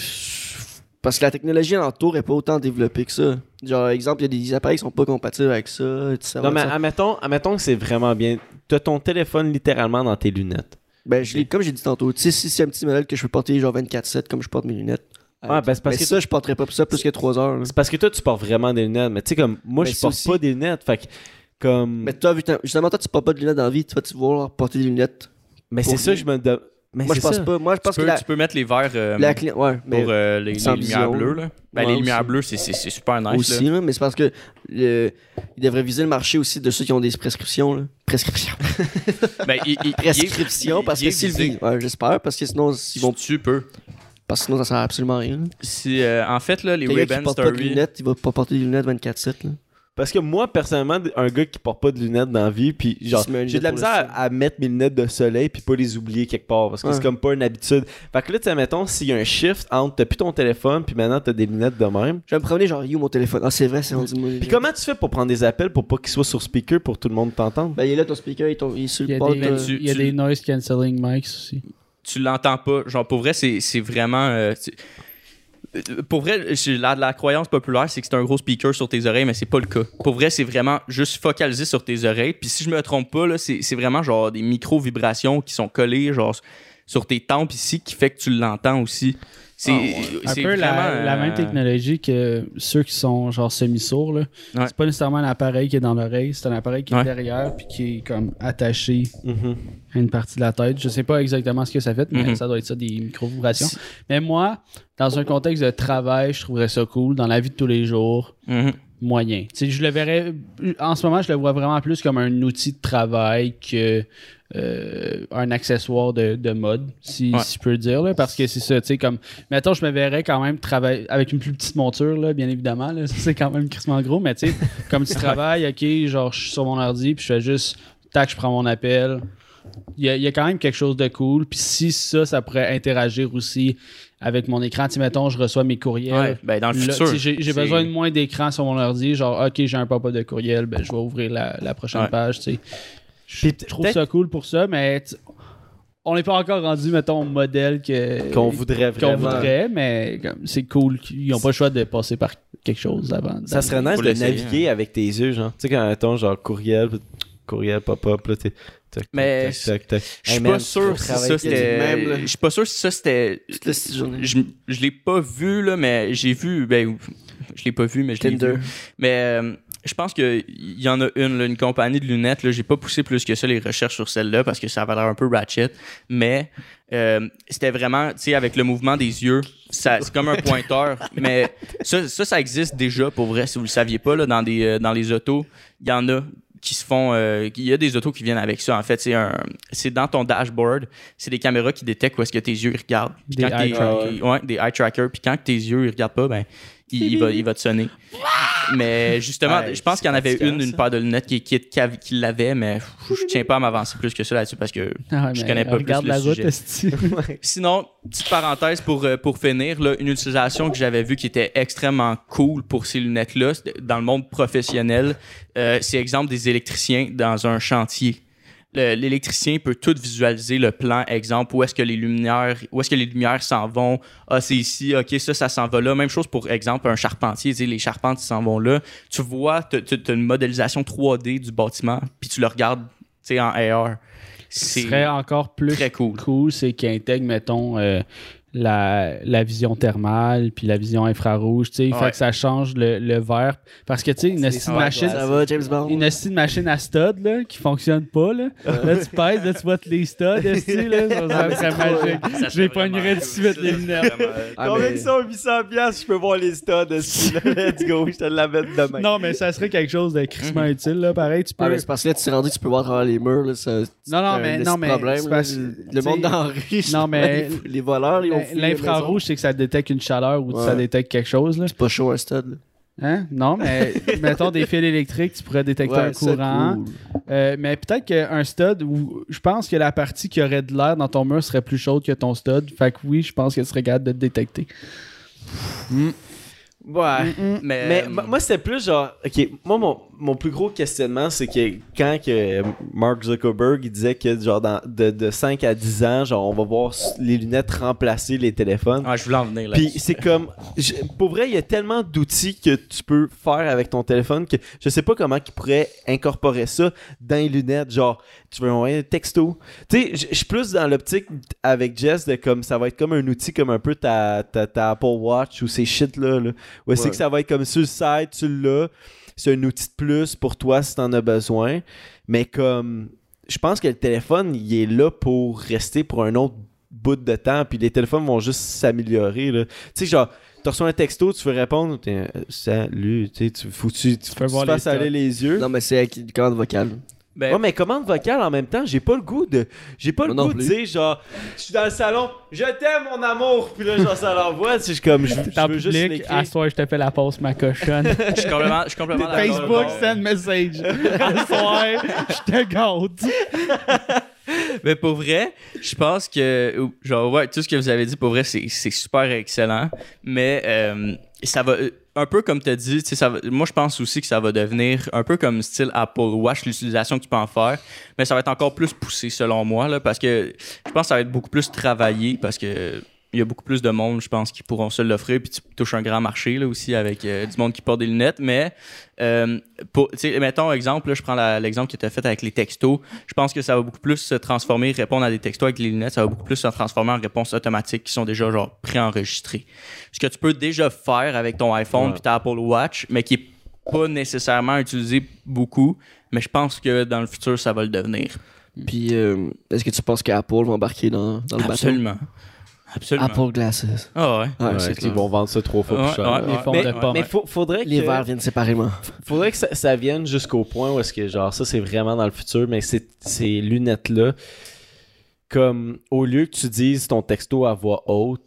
Parce que la technologie alentour est pas autant développée que ça. Genre, exemple, il y a des appareils qui sont pas compatibles avec ça. tu Non, mais ça. admettons, admettons que c'est vraiment bien. T'as ton téléphone littéralement dans tes lunettes. Ben, je l'ai- comme j'ai dit tantôt, tu sais, si c'est un petit modèle que je peux porter genre 24-7 comme je porte mes lunettes, Ouais, ben, c'est parce mais que ça, je porterais pas ça plus que 3 heures. C'est parce que toi, tu portes vraiment des lunettes. Mais tu sais, comme moi, Ben, je porte aussi. pas des lunettes. Fait que, comme. Mais toi, que justement, toi, tu portes pas de lunettes dans la vie. Toi, tu vas vouloir porter des lunettes. Mais c'est ça, je me. de- Mais Moi, je pense ça. pas. Moi, je pense Tu que peux, la, tu peux mettre les verres euh, la cli- Ouais, mais. pour euh, les, lumières vision. bleues. Là. Ben, Ouais, les lumières bleues, c'est- c'est c'est super nice. aussi, là. mais c'est parce que le, ils devraient viser le marché aussi de ceux qui ont des prescriptions. Là. Prescriptions. Ben, il- il- Prescriptions, il- parce que vivent. Ouais, j'espère, parce que sinon, ils vont, Tu peux. parce que sinon, ça sert à absolument à rien. Si, euh, en fait, là, les Ray-Ban porte pas de Story... lunettes, il va pas porter des lunettes 24-7. Parce que moi, personnellement, un gars qui porte pas de lunettes dans la vie, puis genre, j'ai de la misère à, à mettre mes lunettes de soleil puis pas les oublier quelque part parce que Ouais. c'est comme pas une habitude. Fait que là, tu sais, mettons, s'il y a un shift entre t'as plus ton téléphone puis maintenant t'as des lunettes de même. Je vais me promener, genre, you, mon téléphone. Ah, c'est vrai, c'est rendu. Puis comment tu fais pour prendre des appels pour pas qu'ils soient sur speaker pour tout le monde t'entendre? Ben, il est là, ton speaker, il est, ton- il est sur Il y le a bord des, de. tu- il y a tu- des noise cancelling mics aussi. tu l'entends pas. Genre, pour vrai, c'est c'est vraiment. euh, tu- euh, Pour vrai, la, croyance populaire, c'est que c'est un gros speaker sur tes oreilles, mais c'est pas le cas. Pour vrai, c'est vraiment juste focalisé sur tes oreilles. Puis si je me trompe pas, c'est vraiment genre des micro-vibrations qui sont collées genre sur tes tempes ici qui fait que tu l'entends aussi. C'est Un peu la, vraiment, la euh, même technologie que ceux qui sont genre semi-sourds. Ouais. C'est pas nécessairement un appareil qui est dans l'oreille, c'est un appareil qui Ouais. est derrière puis qui est comme attaché Mhm. à une partie de la tête. Je sais pas exactement ce que ça fait, mais Mhm. ça doit être ça, des micro-vibrations. Mais moi, dans un contexte de travail, je trouverais ça cool. Dans la vie de tous les jours, mhm. moyen. Je le verrais. En ce moment, je le vois vraiment plus comme un outil de travail que euh, un accessoire de, de mode, si, Ouais. si je peux le dire. Là, parce que c'est ça, tu sais, comme. Mettons, je me verrais quand même travailler avec une plus petite monture, là, bien évidemment. C'est quand même crissement gros, mais tu sais, comme tu travailles, ok, genre, je suis sur mon ordi, puis je fais juste. Tac, je prends mon appel. Il y, a, il y a quand même quelque chose de cool. Puis si ça, ça pourrait interagir aussi avec mon écran. Tu sais, mettons, je reçois mes courriels. Ouais, ben dans le Là, futur. J'ai besoin de moins d'écran sur mon ordi. Genre, OK, j'ai un pop-up de courriel, ben, je vais ouvrir la, la prochaine Ouais. page. tu sais. Je trouve ça cool pour ça, mais on n'est pas encore rendu, mettons, au modèle que- Qu'on voudrait qu'on vraiment. voudrait, mais comme, c'est cool. qu'ils n'ont pas le choix de passer par quelque chose avant. Ça serait nice de naviguer avec tes yeux, genre. Tu sais, quand mettons, genre courriel, courriel, pop-up, là, t'es. tac, Mais tac, tac, tac. Je Hey, suis pas sûr si ça c'était. Je suis pas sûr si ça c'était. Je, je l'ai pas vu, là, mais j'ai vu. Ben, je l'ai pas vu, mais je l'ai vu. Mais euh, je pense qu'il y en a une, là, une compagnie de lunettes. J'ai pas poussé plus que ça les recherches sur celle-là parce que ça avait l'air un peu ratchet. Mais euh, c'était vraiment, tu sais, avec le mouvement des yeux, c'est comme un pointeur. mais ça, ça, ça existe déjà pour vrai. Si vous le saviez pas, là, dans, des, euh, dans les autos, il y en a qui se font euh, il y a des autos qui viennent avec ça en fait c'est un c'est dans ton dashboard c'est des caméras qui détectent où est-ce que tes yeux ils regardent Puis Des eye trackers. ouais, des eye trackers puis quand tes yeux ils regardent pas ben il, il va il va te sonner mais justement Ouais, je pense qu'il y en avait une une paire de lunettes qui qui, qui, avait- qui l'avait mais pff, je tiens pas à m'avancer plus que ça là-dessus parce que Ah, je connais pas plus le la sujet. Sinon, petite parenthèse pour, euh, pour finir, là, une utilisation que j'avais vue qui était extrêmement cool pour ces lunettes-là, dans le monde professionnel, euh, c'est exemple des électriciens dans un chantier. Le- L'électricien peut tout visualiser le plan, exemple, où est-ce que les lumières, où est-ce que les lumières s'en vont? Ah, c'est ici, ok, ça, ça s'en va là. Même chose pour exemple un charpentier, les charpentes s'en vont là. Tu vois, tu as une modélisation 3D du bâtiment, puis tu le regardes, tu sais, en AR. Ce serait encore plus très cool. cool, c'est qu'ils intègrent, mettons, euh, la, la vision thermale puis la vision infrarouge, tu sais, Ouais. fait que ça change le, le vert. Parce que, tu sais, une esti de ouais, machine, Ça va, James Bond? une esti de machine à stud, là, qui fonctionne pas, là. Là, tu pèses, là, tu vois les studs, esti, là, ça, serait magique. Vraiment pognerais tout de suite, les lunettes. Ah, Combien mais- que ça, 800 piastres, je peux voir les studs là. Let's go, je te l'amène demain. Non, mais ça serait quelque chose de crissement Mhm. utile, là, pareil, tu peux... Ah, mais c'est parce que là, tu t'es rendu, tu peux voir à travers les murs. Là, ça, Non, non, mais- esti non, mais le monde dans la rue. Non, mais- Les, les voleurs, ils maisons. L'infrarouge, c'est que ça détecte une chaleur ou Ouais. ça détecte quelque chose, là. C'est pas chaud un stud. là. Hein? Non, mais mettons des fils électriques, tu pourrais détecter Ouais, un courant. cool. Euh, mais peut-être qu'un stud, où je pense que la partie qui aurait de l'air dans ton mur serait plus chaude que ton stud. Fait que oui, je pense que tu serais capable de te détecter. Ouais. Mais, Mais euh, moi, moi, c'était plus genre. Ok, moi, mon, mon plus gros questionnement, c'est que quand que Mark Zuckerberg il disait que genre dans, de, de 5 à 10 ans, genre on va voir les lunettes remplacer les téléphones. Ouais, je voulais en venir là. Puis c'est comme, je- pour vrai, il y a tellement d'outils que tu peux faire avec ton téléphone que je sais pas comment ils pourraient incorporer ça dans les lunettes. Genre, tu veux envoyer un texto? Tu sais, je suis plus dans l'optique avec Jess de comme ça va être comme un outil comme un peu ta, ta, ta Apple Watch ou ces shit là. là. Où c'est Ouais. que ça va être comme sur le site, tu l'as. C'est un outil de plus pour toi si t'en as besoin. Mais comme, je pense que le téléphone, il est là pour rester pour un autre bout de temps. Puis les téléphones vont juste s'améliorer. là. Tu sais, genre, tu reçois un texto, tu veux répondre, t'es, euh, salut, tu sais, tu faut que tu, tu voir fasses les aller les yeux. Non, mais c'est avec une commande vocale. Ben, Ouais, mais commande vocale en même temps, j'ai pas le goût de. J'ai pas le goût de dire genre, je suis dans le salon, je t'aime mon amour, puis là, genre, ça l'envoie, tu sais, je suis comme, je, je en veux juste public, à soir, je te fais la pause, ma cochonne. je suis complètement, je suis complètement d'accord. Facebook, send message. À soir, je te gâte. Mais pour vrai, je pense que, genre, ouais, tout ce que vous avez dit, pour vrai, c'est c'est super excellent. Mais euh, ça va, un peu comme tu as dit, ça moi, je pense aussi que ça va devenir un peu comme style Apple Watch, l'utilisation que tu peux en faire. Mais ça va être encore plus poussé, selon moi, là, parce que je pense que ça va être beaucoup plus travaillé, parce que. Il y a beaucoup plus de monde, je pense, qui pourront se l'offrir. Puis tu touches un grand marché là aussi avec euh, du monde qui porte des lunettes. Mais, euh, pour, tu sais, mettons exemple, là, je prends l'exemple tu as fait avec les textos. Je pense que ça va beaucoup plus se transformer, répondre à des textos avec les lunettes, ça va beaucoup plus se transformer en réponses automatiques qui sont déjà genre préenregistrées. Ce que tu peux déjà faire avec ton iPhone puis ta Apple Watch, mais qui est pas nécessairement utilisé beaucoup. Mais je pense que dans le futur, ça va le devenir. Puis, euh, est-ce que tu penses qu'Apple va embarquer dans, dans le bateau? Absolument. Apple Glasses. Ah ouais. Ouais, Ouais, c'est ils vont vendre ça trois fois Ouais, plus cher. mais, mais faut- faudrait que, Les verres viennent séparément. faudrait que ça, ça vienne jusqu'au point où est-ce que genre ça c'est vraiment dans le futur, mais ces lunettes là, comme au lieu que tu dises ton texto à voix haute,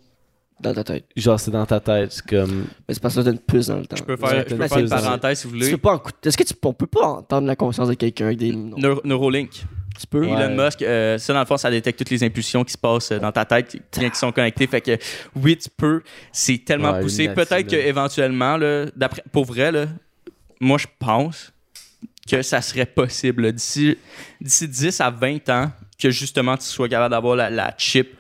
Dans ta tête. genre c'est dans ta tête, c'est comme Mais c'est parce que ça donne plus dans le temps. Je peux faire, je peux faire une parenthèse si vous Tu voulez. peux pas en- Est-ce que tu on peut pas entendre la conscience de quelqu'un avec des. Non. Ouais. Elon Musk, euh, ça dans le fond, ça détecte toutes les impulsions qui se passent euh, dans ta tête, bien qui sont connectées. Fait que oui, tu peux. C'est tellement Ouais, poussé. Peut-être qu'éventuellement, là, d'après, pour vrai, là, moi je pense que ça serait possible d'ici, d'ici 10 à 20 ans que justement tu sois capable d'avoir la, la chip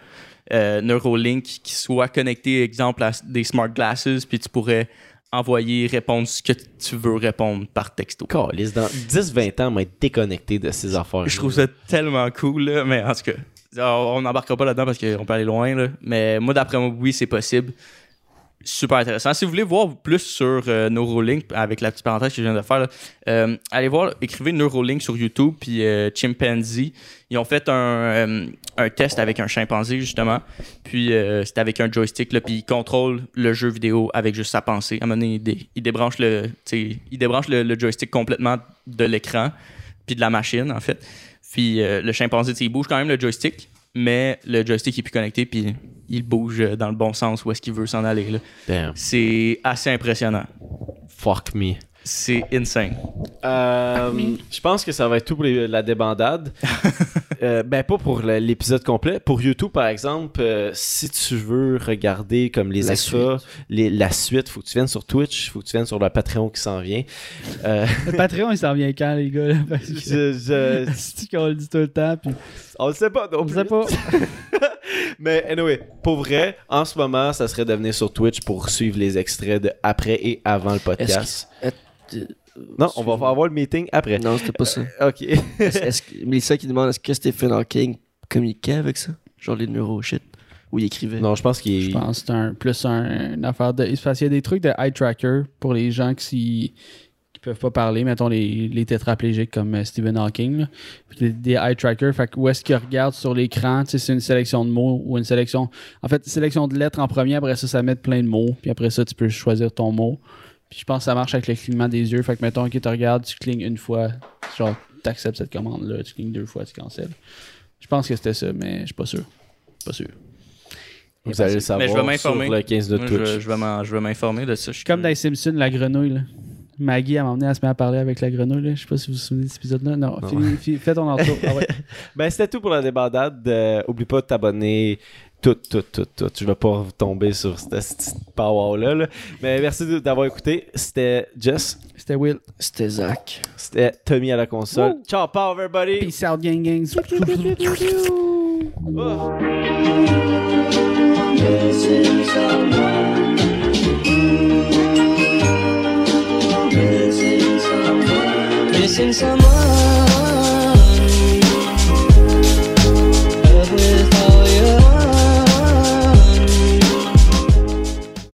euh, Neuralink qui soit connectée, exemple, à des smart glasses, puis tu pourrais envoyer, répondre ce que tu veux répondre par texto. Calisse, dans 10-20 ans, on va être déconnecté de ces affaires. Je trouve ça tellement cool, là, mais en tout cas, on n'embarquera pas là-dedans parce qu'on peut aller loin. Là. Mais moi, d'après moi, oui, c'est possible. Super intéressant. Si vous voulez voir plus sur euh, avec la petite parenthèse que je viens de faire, euh, allez voir, écrivez Neuralink sur YouTube, puis euh, Chimpanzee. Ils ont fait un, euh, test avec un chimpanzé, justement. Puis euh, c'était avec un joystick, là, puis il contrôle le jeu vidéo avec juste sa pensée. À un moment donné, il, dé- il débranche, le, il le, le joystick complètement de l'écran, puis de la machine, en fait. Puis le chimpanzé, il bouge quand même le joystick, mais le joystick est plus connecté, puis il bouge euh, dans le bon sens où est-ce qu'il veut s'en aller. C'est assez impressionnant. Fuck me. C'est insane. Euh, je pense que ça va être tout pour les- la débandade. Euh, ben pas pour le- l'épisode complet. Pour YouTube, par exemple, euh, si tu veux regarder comme les La extras, les- la suite, faut que tu viennes sur Twitch, faut que tu viennes sur le Patreon qui s'en vient. Euh, Le Patreon, il s'en vient quand, les gars? là? Parce que je, je- c'est qu'on le dit tout le temps, puis on le sait pas. non on plus. sait pas. Mais anyway, pour vrai, en ce moment, ça serait de venir sur Twitch pour suivre les extraits de après et avant le podcast. Non, on va avoir le meeting après. Non, c'était pas ça. Ok. Est-ce est-ce que Melissa qui demande est-ce que Stephen Hawking communiquait avec ça? Genre les neuro shit. Ou il écrivait non, je pense qu'il Je pense que c'est un, plus un- une affaire de. Parce qu'il y a des trucs de eye tracker pour les gens qui, qui peuvent pas parler, mettons les, les tétraplégiques comme euh, Stephen Hawking. là. Puis Des, des eye trackers, fait que où est-ce qu'ils regardent sur l'écran, tu sais, c'est une sélection de mots ou une sélection. En fait, sélection de lettres en premier, après ça, ça met plein de mots, puis après ça, tu peux choisir ton mot. Puis je pense que ça marche avec le clignement des yeux. Fait que mettons que tu regardes, tu clignes une fois, genre, t'acceptes cette commande-là, tu clignes deux fois, tu cancelles. Je pense que c'était ça, mais je suis pas sûr. Pas sûr. Vous allez le savoir Mais je vais m'informer. sur le 15 de Twitch. je, je vais m'informer de ça. Je suis Comme dans les Simpsons, la grenouille. Là. Maggie, à un à se mettre à parler avec la grenouille. Là. Je sais pas si vous vous souvenez de cet épisode-là. Non, non. Fini, fini, fais ah ben, c'était tout pour la débandade. Euh, oublie pas de t'abonner. Tout, tout, tout, tout. Je vais pas tomber sur cette petite power-là. Mais merci d'avoir écouté. C'était Jess. C'était Will. C'était Zach. C'était Tommy à la console. Ciao, power, everybody. Peace out, gang, gang. missing someone. Everything